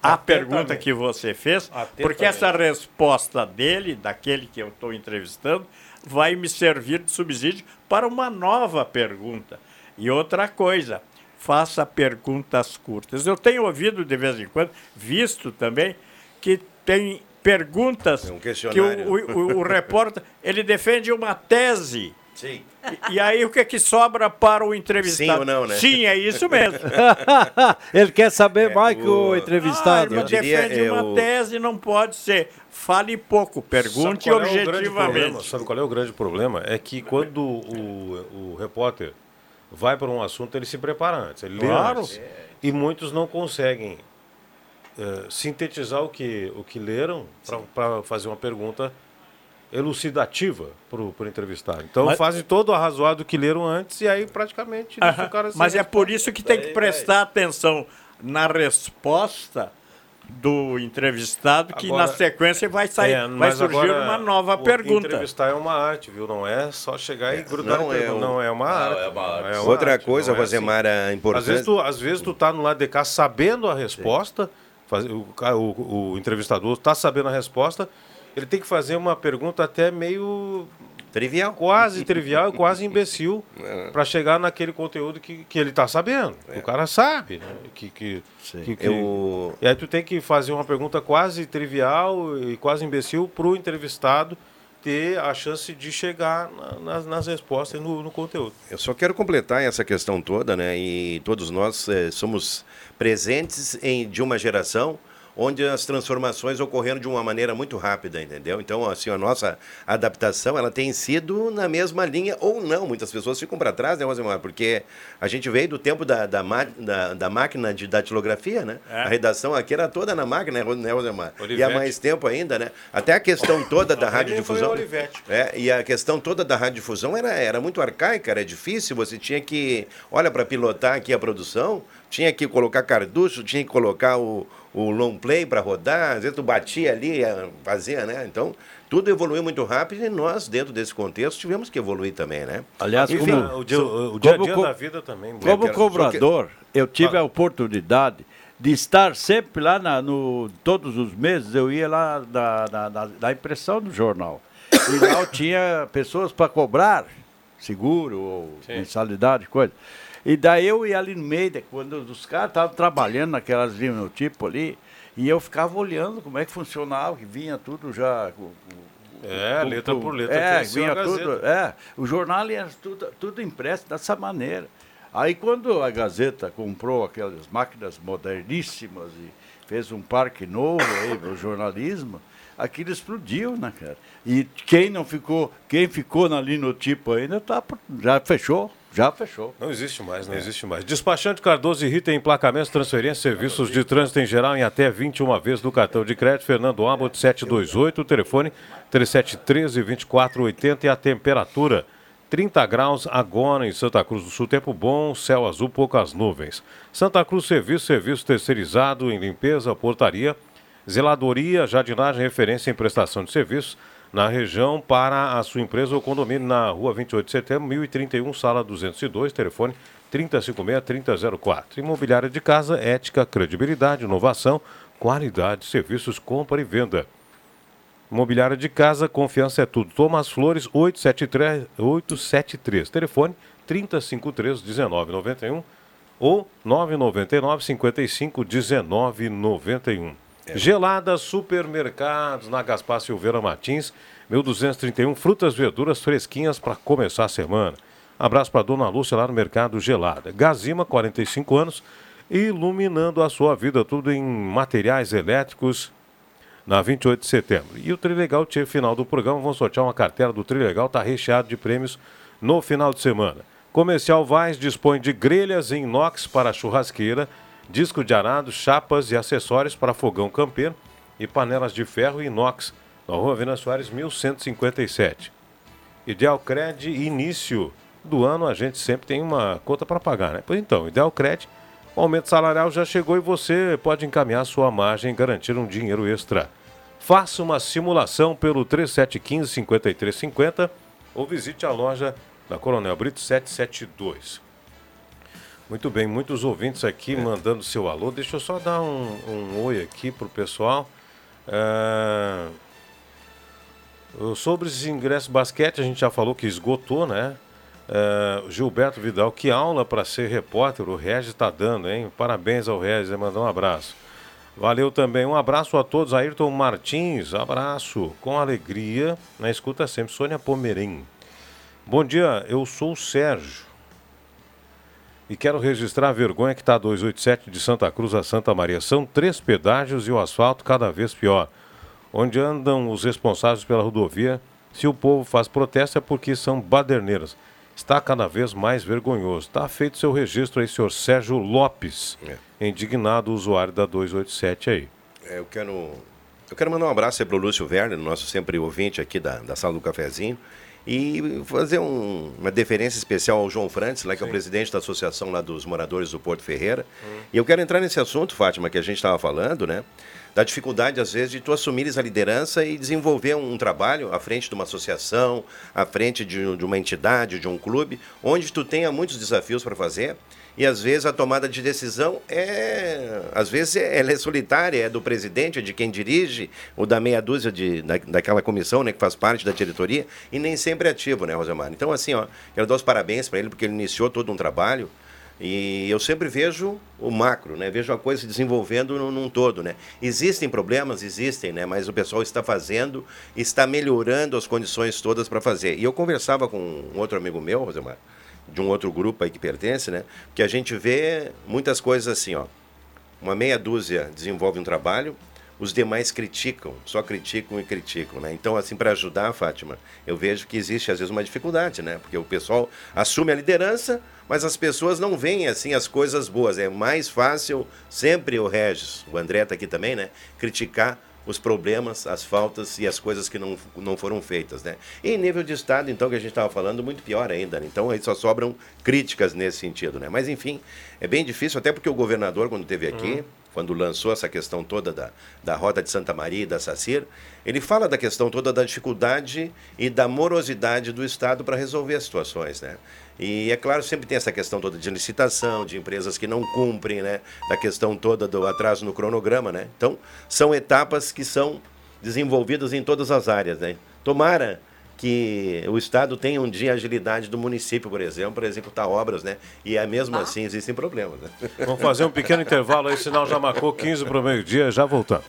S3: à pergunta que você fez, porque essa resposta dele, daquele que eu estou entrevistando, vai me servir de subsídio para uma nova pergunta. E outra coisa, faça perguntas curtas. Eu tenho ouvido de vez em quando, visto também, que tem perguntas que o,
S24: questionário.
S3: o, o- o repórter ele defende uma tese.
S24: Sim.
S3: E, e aí o que, que sobra para o entrevistado?
S24: Sim ou não, né?
S3: Sim, é isso mesmo. (laughs)
S4: Ele quer saber mais que o entrevistado.
S3: Ah, mas defende uma tese, não pode ser. Fale pouco, pergunte
S2: Sabe é o
S3: objetivamente.
S2: problema? Sabe qual é o grande problema? É que quando o, o repórter vai para um assunto, ele se prepara antes, ele lê
S3: Claro.
S2: antes. E muitos não conseguem eh, sintetizar o que, o que leram para fazer uma pergunta elucidativa para o entrevistado. Então
S3: Mas-
S2: fazem todo o arrazoado que leram antes e aí praticamente cara sem
S3: Mas é
S2: resposta.
S3: por isso que tem que prestar atenção na resposta do entrevistado, que
S2: Agora-
S3: na sequência vai sair,
S2: É,
S3: vai
S2: mas
S3: surgir
S2: agora,
S3: uma nova
S2: o
S3: pergunta.
S2: Entrevistar é uma arte, viu? Não é só chegar e grudar
S24: não é um-
S2: Não, é uma
S24: Não,
S2: arte.
S24: é uma arte.
S2: É
S24: Outra
S2: arte,
S24: coisa,
S2: não é
S24: Rosemar, é importante-
S2: Às vezes, tu, às vezes tu tá no lado de cá sabendo a resposta, faz- o, o, o entrevistador está sabendo a resposta, ele tem que fazer uma pergunta até meio...
S24: Trivial.
S2: Quase trivial e quase imbecil (laughs)
S24: É.
S2: para chegar naquele conteúdo que, que ele está sabendo. que O cara sabe, né? Que, que, que- que-
S24: Eu-
S2: E aí tu tem que fazer uma pergunta quase trivial e quase imbecil para o entrevistado ter a chance de chegar na- nas, nas respostas e no, no conteúdo.
S24: Eu só quero completar essa questão toda, né? E todos nós eh, somos presentes em, de uma geração onde as transformações ocorreram de uma maneira muito rápida, entendeu? Então, assim, a nossa adaptação, ela tem sido na mesma linha ou não. Muitas pessoas ficam para trás, né, Rosemar? Porque a gente veio do tempo da, da, da- da máquina de datilografia, né?
S2: É.
S24: A redação aqui era toda na máquina, né, Rosemar? E há mais tempo ainda, né? Até a questão toda da radiodifusão. É, e a questão toda da radiodifusão era, era muito arcaica, era difícil. Você tinha que, olha, para pilotar aqui a produção, tinha que colocar cartucho, tinha que colocar o, o long play para rodar, às vezes tu batia ali, eh, fazia, né? Então, tudo evoluiu muito rápido e nós, dentro desse contexto, tivemos que evoluir também, né?
S4: Aliás,
S24: Enfim,
S4: como,
S2: o dia- o dia a
S4: como
S2: dia da vida também,
S4: Como
S24: que-
S4: cobrador, eu tive a oportunidade de estar sempre lá na- no todos os meses eu ia lá da, da, da- da impressão do jornal e lá eu tinha pessoas para cobrar seguro ou
S2: Sim.
S4: mensalidade coisa e daí eu ia ali no meio quando os caras estavam trabalhando naquelas tipo ali e eu ficava olhando como é que funcionava que vinha tudo já com- com-
S2: É, letra por letra,
S4: é, vinha tudo é, o jornal era tudo, tudo impresso dessa maneira. Aí quando a Gazeta comprou aquelas máquinas moderníssimas e fez um parque novo aí para o jornalismo, aquilo explodiu, né, cara? E quem não ficou, quem ficou na linotipo ainda tá, já fechou, já fechou.
S2: Não existe mais, não existe mais. Despachante Cardoso e Rita, emplacamentos, transferências, serviços de trânsito em geral em até 21 vezes do cartão de crédito. Fernando Abbott, 728, o telefone 3713-2480 e a temperatura 30 graus agora em Santa Cruz do Sul. Tempo bom, céu azul, poucas nuvens. Santa Cruz Serviço, serviço terceirizado em limpeza, portaria, zeladoria, jardinagem, referência em prestação de serviços na região para a sua empresa ou condomínio na rua 28 de setembro, 1031, sala 202, telefone 3056-3004. Imobiliária de casa, ética, credibilidade, inovação, qualidade, serviços, compra e venda. Imobiliária de casa, confiança é tudo. Thomas Flores, 873, 873. Telefone 3053-1991 ou 999 55 1991. Gelada Supermercados, na Gaspar Silveira Martins, 1231. Frutas, verduras fresquinhas para começar a semana. Abraço para Dona Lúcia lá no Mercado Gelada. Gazima, 45 anos, iluminando a sua vida, tudo em materiais elétricos, na 28 de setembro. E o Trilegal Tchê, final do programa, vamos sortear uma cartela do Trilegal, está recheado de prêmios no final de semana. Comercial Vaz dispõe de grelhas em inox para churrasqueira, disco de arado, chapas e acessórios para fogão campeiro e panelas de ferro e inox, na rua Vina Soares, 1157. Ideal Cred, início do ano, a gente sempre tem uma conta para pagar, né? Pois então, Ideal Cred, o aumento salarial já chegou e você pode encaminhar sua margem e garantir um dinheiro extra. Faça uma simulação pelo 3715-5350 ou visite a loja da Coronel Brito 772. Muito bem, muitos ouvintes aqui mandando seu alô. Deixa eu só dar um, um oi aqui pro pessoal. É, Sobre esses ingressos basquete, a gente já falou que esgotou, né? É, Gilberto Vidal, que aula para ser repórter o Regis está dando, hein? Parabéns ao Regis, mandar um abraço. Valeu também, um abraço a todos. Ayrton Martins, abraço, com alegria. Na escuta sempre, Sônia Pomerim. Bom dia, eu sou o Sérgio. E quero registrar a vergonha que está a 287 de Santa Cruz a Santa Maria. São três pedágios e o asfalto cada vez pior. Onde andam os responsáveis pela rodovia, se o povo faz protesto é porque são baderneiras. está cada vez mais vergonhoso. Está feito seu registro aí, senhor Sérgio Lopes, indignado usuário da 287 aí.
S24: É, eu quero, eu quero mandar um abraço para o Lúcio Werner, nosso sempre ouvinte aqui da, da sala do cafezinho, e fazer um- uma deferência especial ao João Francis, lá, que é o presidente da associação lá dos moradores do Porto Ferreira. E eu quero entrar nesse assunto, Fátima, que a gente estava falando, né? Da dificuldade, às vezes, de tu assumires a liderança e desenvolver um trabalho à frente de uma associação, à frente de, de uma entidade, de um clube, onde tu tenha muitos desafios para fazer. E às vezes a tomada de decisão é, às vezes é- ela é solitária, é do presidente, é de quem dirige, ou da meia dúzia de, da, daquela comissão, né, que faz parte da diretoria, e nem sempre é ativo, né, Rosemar? Então, assim, ó, quero dar os parabéns para ele, porque ele iniciou todo um trabalho, e eu sempre vejo o macro, né? Vejo a coisa se desenvolvendo num, num todo, né? Existem problemas, existem, né? Mas o pessoal está fazendo, está melhorando as condições todas para fazer. E eu conversava com um outro amigo meu, Rosemar, de um outro grupo aí que pertence, né? Que a gente vê muitas coisas assim, ó. Uma meia dúzia desenvolve um trabalho, os demais criticam, só criticam e criticam, né? Então, assim, para ajudar, Fátima, eu vejo que existe às vezes uma dificuldade, né? Porque o pessoal assume a liderança, mas as pessoas não veem assim as coisas boas. É mais fácil sempre o Regis, o André tá aqui também, né? Criticar os problemas, as faltas e as coisas que não, não foram feitas, né? E em nível de Estado, então, que a gente estava falando, muito pior ainda, né? Então, aí só sobram críticas nesse sentido, né? Mas, enfim, é bem difícil, até porque o governador, quando esteve aqui, quando lançou essa questão toda da, da Rota de Santa Maria e da SACIR, ele fala da questão toda da dificuldade e da morosidade do Estado para resolver as situações, né? E é claro, sempre tem essa questão toda de licitação, de empresas que não cumprem, né? Da questão toda do atraso no cronograma, né? Então, são etapas que são desenvolvidas em todas as áreas, né? Tomara que o Estado tenha um dia a agilidade do município, por exemplo, para executar obras, né? E é mesmo assim existem problemas, né?
S2: Vamos fazer um pequeno intervalo aí, sinal já marcou 15 para o meio-dia, já voltamos.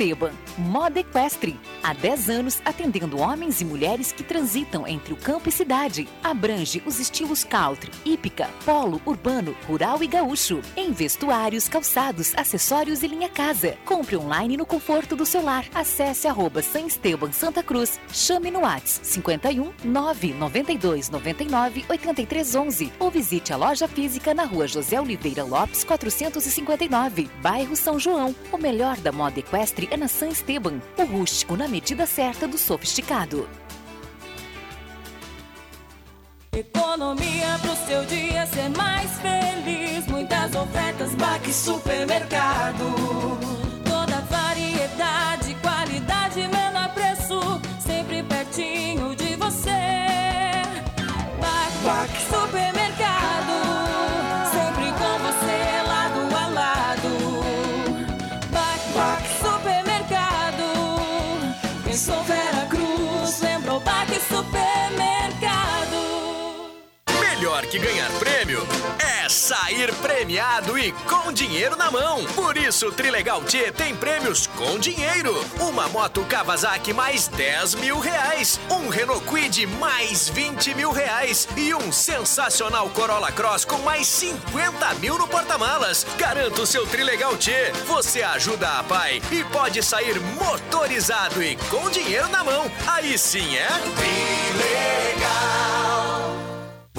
S29: Esteban, moda equestre. Há 10 anos atendendo homens e mulheres que transitam entre o campo e cidade. Abrange os estilos country, hípica, polo, urbano, rural e gaúcho. Em vestuários, calçados, acessórios e linha casa. Compre online no conforto do seu lar. Acesse arroba San Esteban Santa Cruz. Chame no WhatsApp 51 992 99 83 11 ou visite a loja física na rua José Oliveira Lopes 459, bairro São João. O melhor da moda equestre é na San Esteban, o rústico na medida certa do sofisticado.
S17: Economia pro seu dia ser mais feliz. Muitas ofertas, Baque Supermercado.
S30: Que ganhar prêmio é sair premiado e com dinheiro na mão. Por isso, o Trilegal T tem prêmios com dinheiro. Uma moto Kawasaki mais 10 mil reais. Um Renault Kwid mais 20 mil reais. E um sensacional Corolla Cross com mais 50 mil no porta-malas. Garanta o seu Trilegal T. Você ajuda a pai e pode sair motorizado e com dinheiro na mão. Aí sim é Trilegal.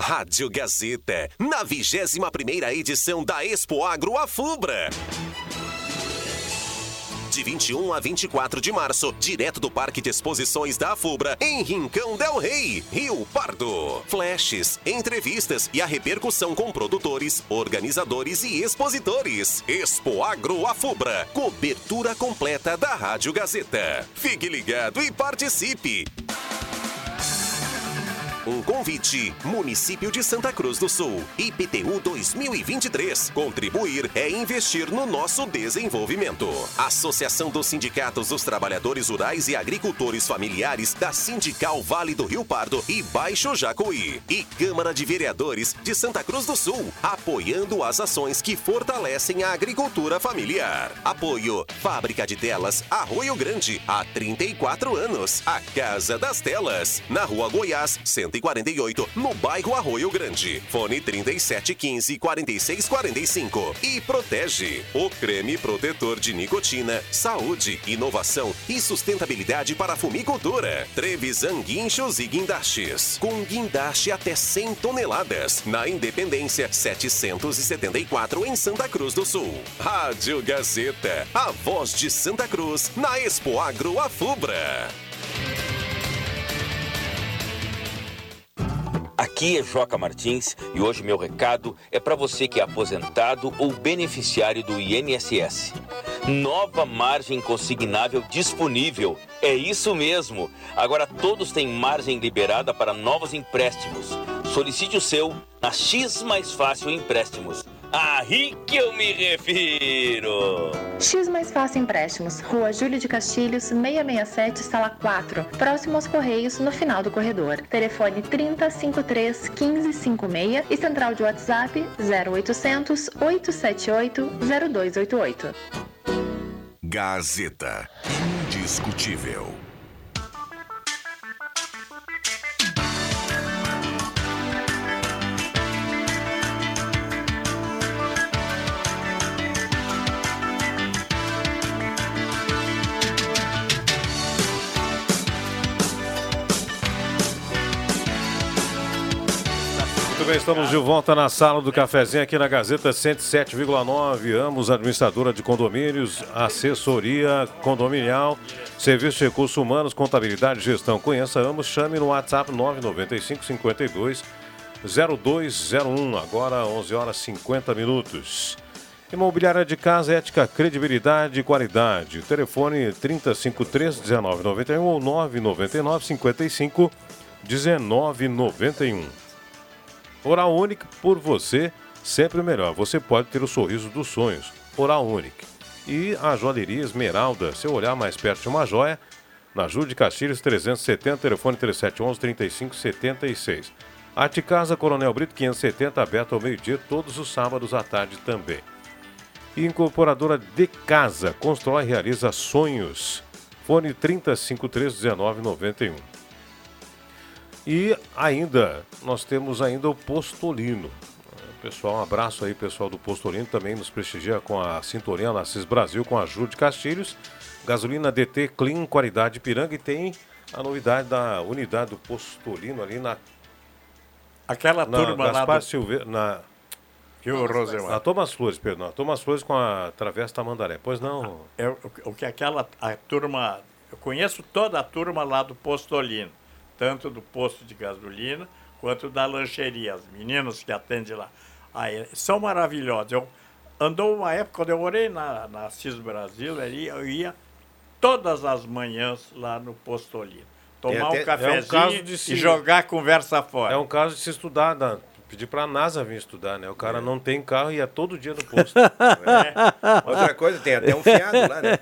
S31: Rádio Gazeta, na 21 primeira edição da Expo Agro Afubra. De 21 a 24 de março, direto do Parque de Exposições da Afubra, em Rincão del Rei, Rio Pardo. Flashes, entrevistas e a repercussão com produtores, organizadores e expositores. Expo Agro Afubra, cobertura completa da Rádio Gazeta. Fique ligado e participe! Um convite. Município de Santa Cruz do Sul. IPTU 2023. Contribuir é investir no nosso desenvolvimento. Associação dos Sindicatos dos Trabalhadores Rurais e Agricultores Familiares da Sindical Vale do Rio Pardo e Baixo Jacuí. E Câmara de Vereadores de Santa Cruz do Sul, apoiando as ações que fortalecem a agricultura familiar. Apoio Fábrica de Telas Arroio Grande, há 34 anos. A Casa das Telas, na Rua Goiás, 148, no bairro Arroio Grande. Fone 3715 4645. E protege o creme protetor de nicotina, saúde, inovação e sustentabilidade para a fumicultura. Trevisan Guinchos e Guindastes. Com guindaste até 100 toneladas. Na Independência 774 em Santa Cruz do Sul. Rádio Gazeta, a voz de Santa Cruz na Expo Agro Afubra.
S32: Aqui é Joca Martins e hoje meu recado é para você que é aposentado ou beneficiário do INSS. Nova margem consignável disponível. É isso mesmo. Agora todos têm margem liberada para novos empréstimos. Solicite o seu na X Mais Fácil Empréstimos. Aí que eu me refiro.
S33: X Mais Fácil Empréstimos, Rua Júlio de Castilhos, 667, Sala 4, próximo aos Correios, no final do corredor. Telefone 3053 1556 e central de WhatsApp 0800 878 0288.
S1: Gazeta. Indiscutível.
S2: Muito bem, estamos de volta na sala do cafezinho aqui na Gazeta 107,9. Ambos, administradora de condomínios, assessoria condominial, serviço de recursos humanos, contabilidade e gestão. Conheça ambos, chame no WhatsApp 995 52 0201. Agora 11 horas 50 minutos. Imobiliária de casa, ética, credibilidade e qualidade. Telefone 353 1991 ou 999 55 1991. Oral Unique por você, sempre melhor. Você pode ter o sorriso dos sonhos. Oral Unique. E a joalheria Esmeralda, seu olhar mais perto de uma joia, na Júlio de Castilhos 370, telefone 3711 3576. Arte Casa Coronel Brito 570, aberto ao meio-dia, todos os sábados à tarde também. E incorporadora de casa, constrói e realiza sonhos. Fone 3053 1991. E ainda, nós temos ainda o Postolino. Pessoal, um abraço aí, pessoal do Postolino, também nos prestigia com a sintonia na CIS Brasil, com a Júlio de Castilhos. Gasolina DT Clean, qualidade Piranga e tem a novidade da unidade do Postolino ali na...
S3: Aquela
S2: na
S3: turma lá do-
S2: Silveira, na...
S3: Que o Rosemar.
S2: Na Thomas Flores, perdão. Thomas Flores com a Travessa Tamandaré. Pois não...
S3: É o, o que aquela a turma. Eu conheço toda a turma lá do Postolino, tanto do posto de gasolina quanto da lancheria. As meninas que atendem lá. Aí, são maravilhosos. Eu, andou uma época, quando eu morei na, na CIS Brasil, ali, eu ia todas as manhãs lá no Postolino. Tomar
S2: até-
S3: um cafezinho
S2: é um
S3: e jogar a conversa fora.
S2: É um caso de se estudar, da- pedir pra NASA vir estudar, né? O cara não tem carro e ia todo dia no posto. (laughs)
S24: Outra coisa, tem até um fiado lá, né?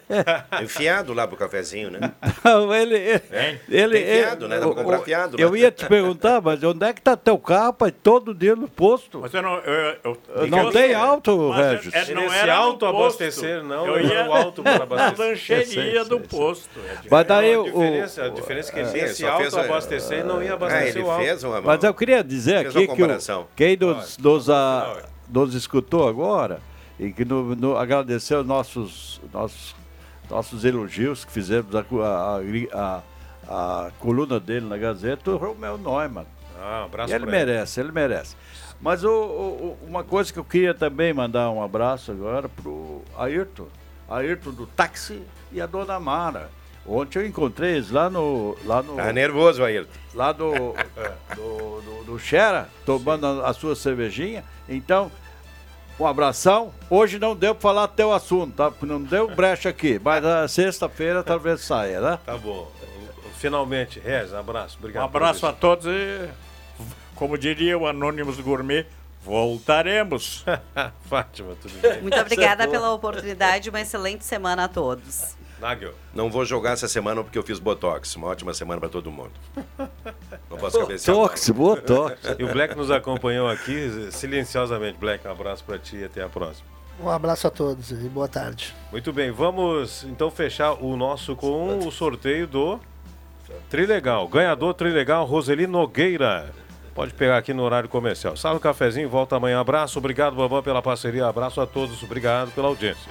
S24: Tem fiado lá pro cafezinho, né?
S4: Não, ele, ele,
S24: Tem fiado, né? Dá pra comprar fiado lá.
S4: Eu ia te perguntar, mas (laughs) onde é que tá teu carro, pai? Todo dia no posto.
S3: Mas eu não, eu, eu-
S4: Não
S3: eu-
S4: tem auto,
S3: Mas é-
S4: Regis?
S3: é- não era no
S2: autoabastecer,
S3: posto.
S2: não,
S3: Eu ia
S2: o auto para abastecer.
S3: Na lancheria do posto.
S4: Mas daí
S2: a diferença, a diferença é que
S24: Sim,
S2: nesse
S24: só fez a-
S2: autoabastecer ele não ia abastecer
S24: Ah, ele
S2: o auto.
S24: fez uma-
S4: Mas eu queria dizer aqui que quem nos, nos, a- nos escutou agora e que no, no, agradeceu nossos, nossos, nossos elogios que fizemos a, a, a, a coluna dele na Gazeta, o Romeu Neumann.
S2: Ah, um abraço
S4: ele merece, ele merece. Mas o- o- uma coisa que eu queria também mandar um abraço agora pro Ayrton. Ayrton do táxi e a dona Mara. Ontem eu encontrei eles lá no. Lá no
S24: Tá nervoso, Ayrton.
S4: Lá do, (laughs) do, do, do Xera, tomando a, a sua cervejinha. Então, um abração. Hoje não deu para falar teu assunto, tá? Porque não deu brecha aqui. Mas na sexta-feira talvez saia, né?
S2: Tá bom. Finalmente, Rez, um abraço. Obrigado.
S3: Um abraço a todos e como diria o Anônimos Gourmet, voltaremos. (laughs)
S2: Fátima, tudo bem?
S7: Muito obrigada pela oportunidade. Uma excelente semana a todos.
S2: Nagel.
S24: Não vou jogar essa semana porque eu fiz Botox. Uma ótima semana para todo mundo. Não posso cabecear.
S4: Botox, botox. (laughs)
S2: E o Black nos acompanhou aqui silenciosamente. Black, um abraço para ti e até a próxima.
S34: Um abraço a todos e boa tarde.
S2: Muito bem, vamos então fechar o nosso com o sorteio do Trilegal. Ganhador Trilegal, Roseli Nogueira. Pode pegar aqui no horário comercial. Sala do cafezinho, volta amanhã. Abraço, obrigado, Bambam, pela parceria. Abraço a todos, obrigado pela audiência.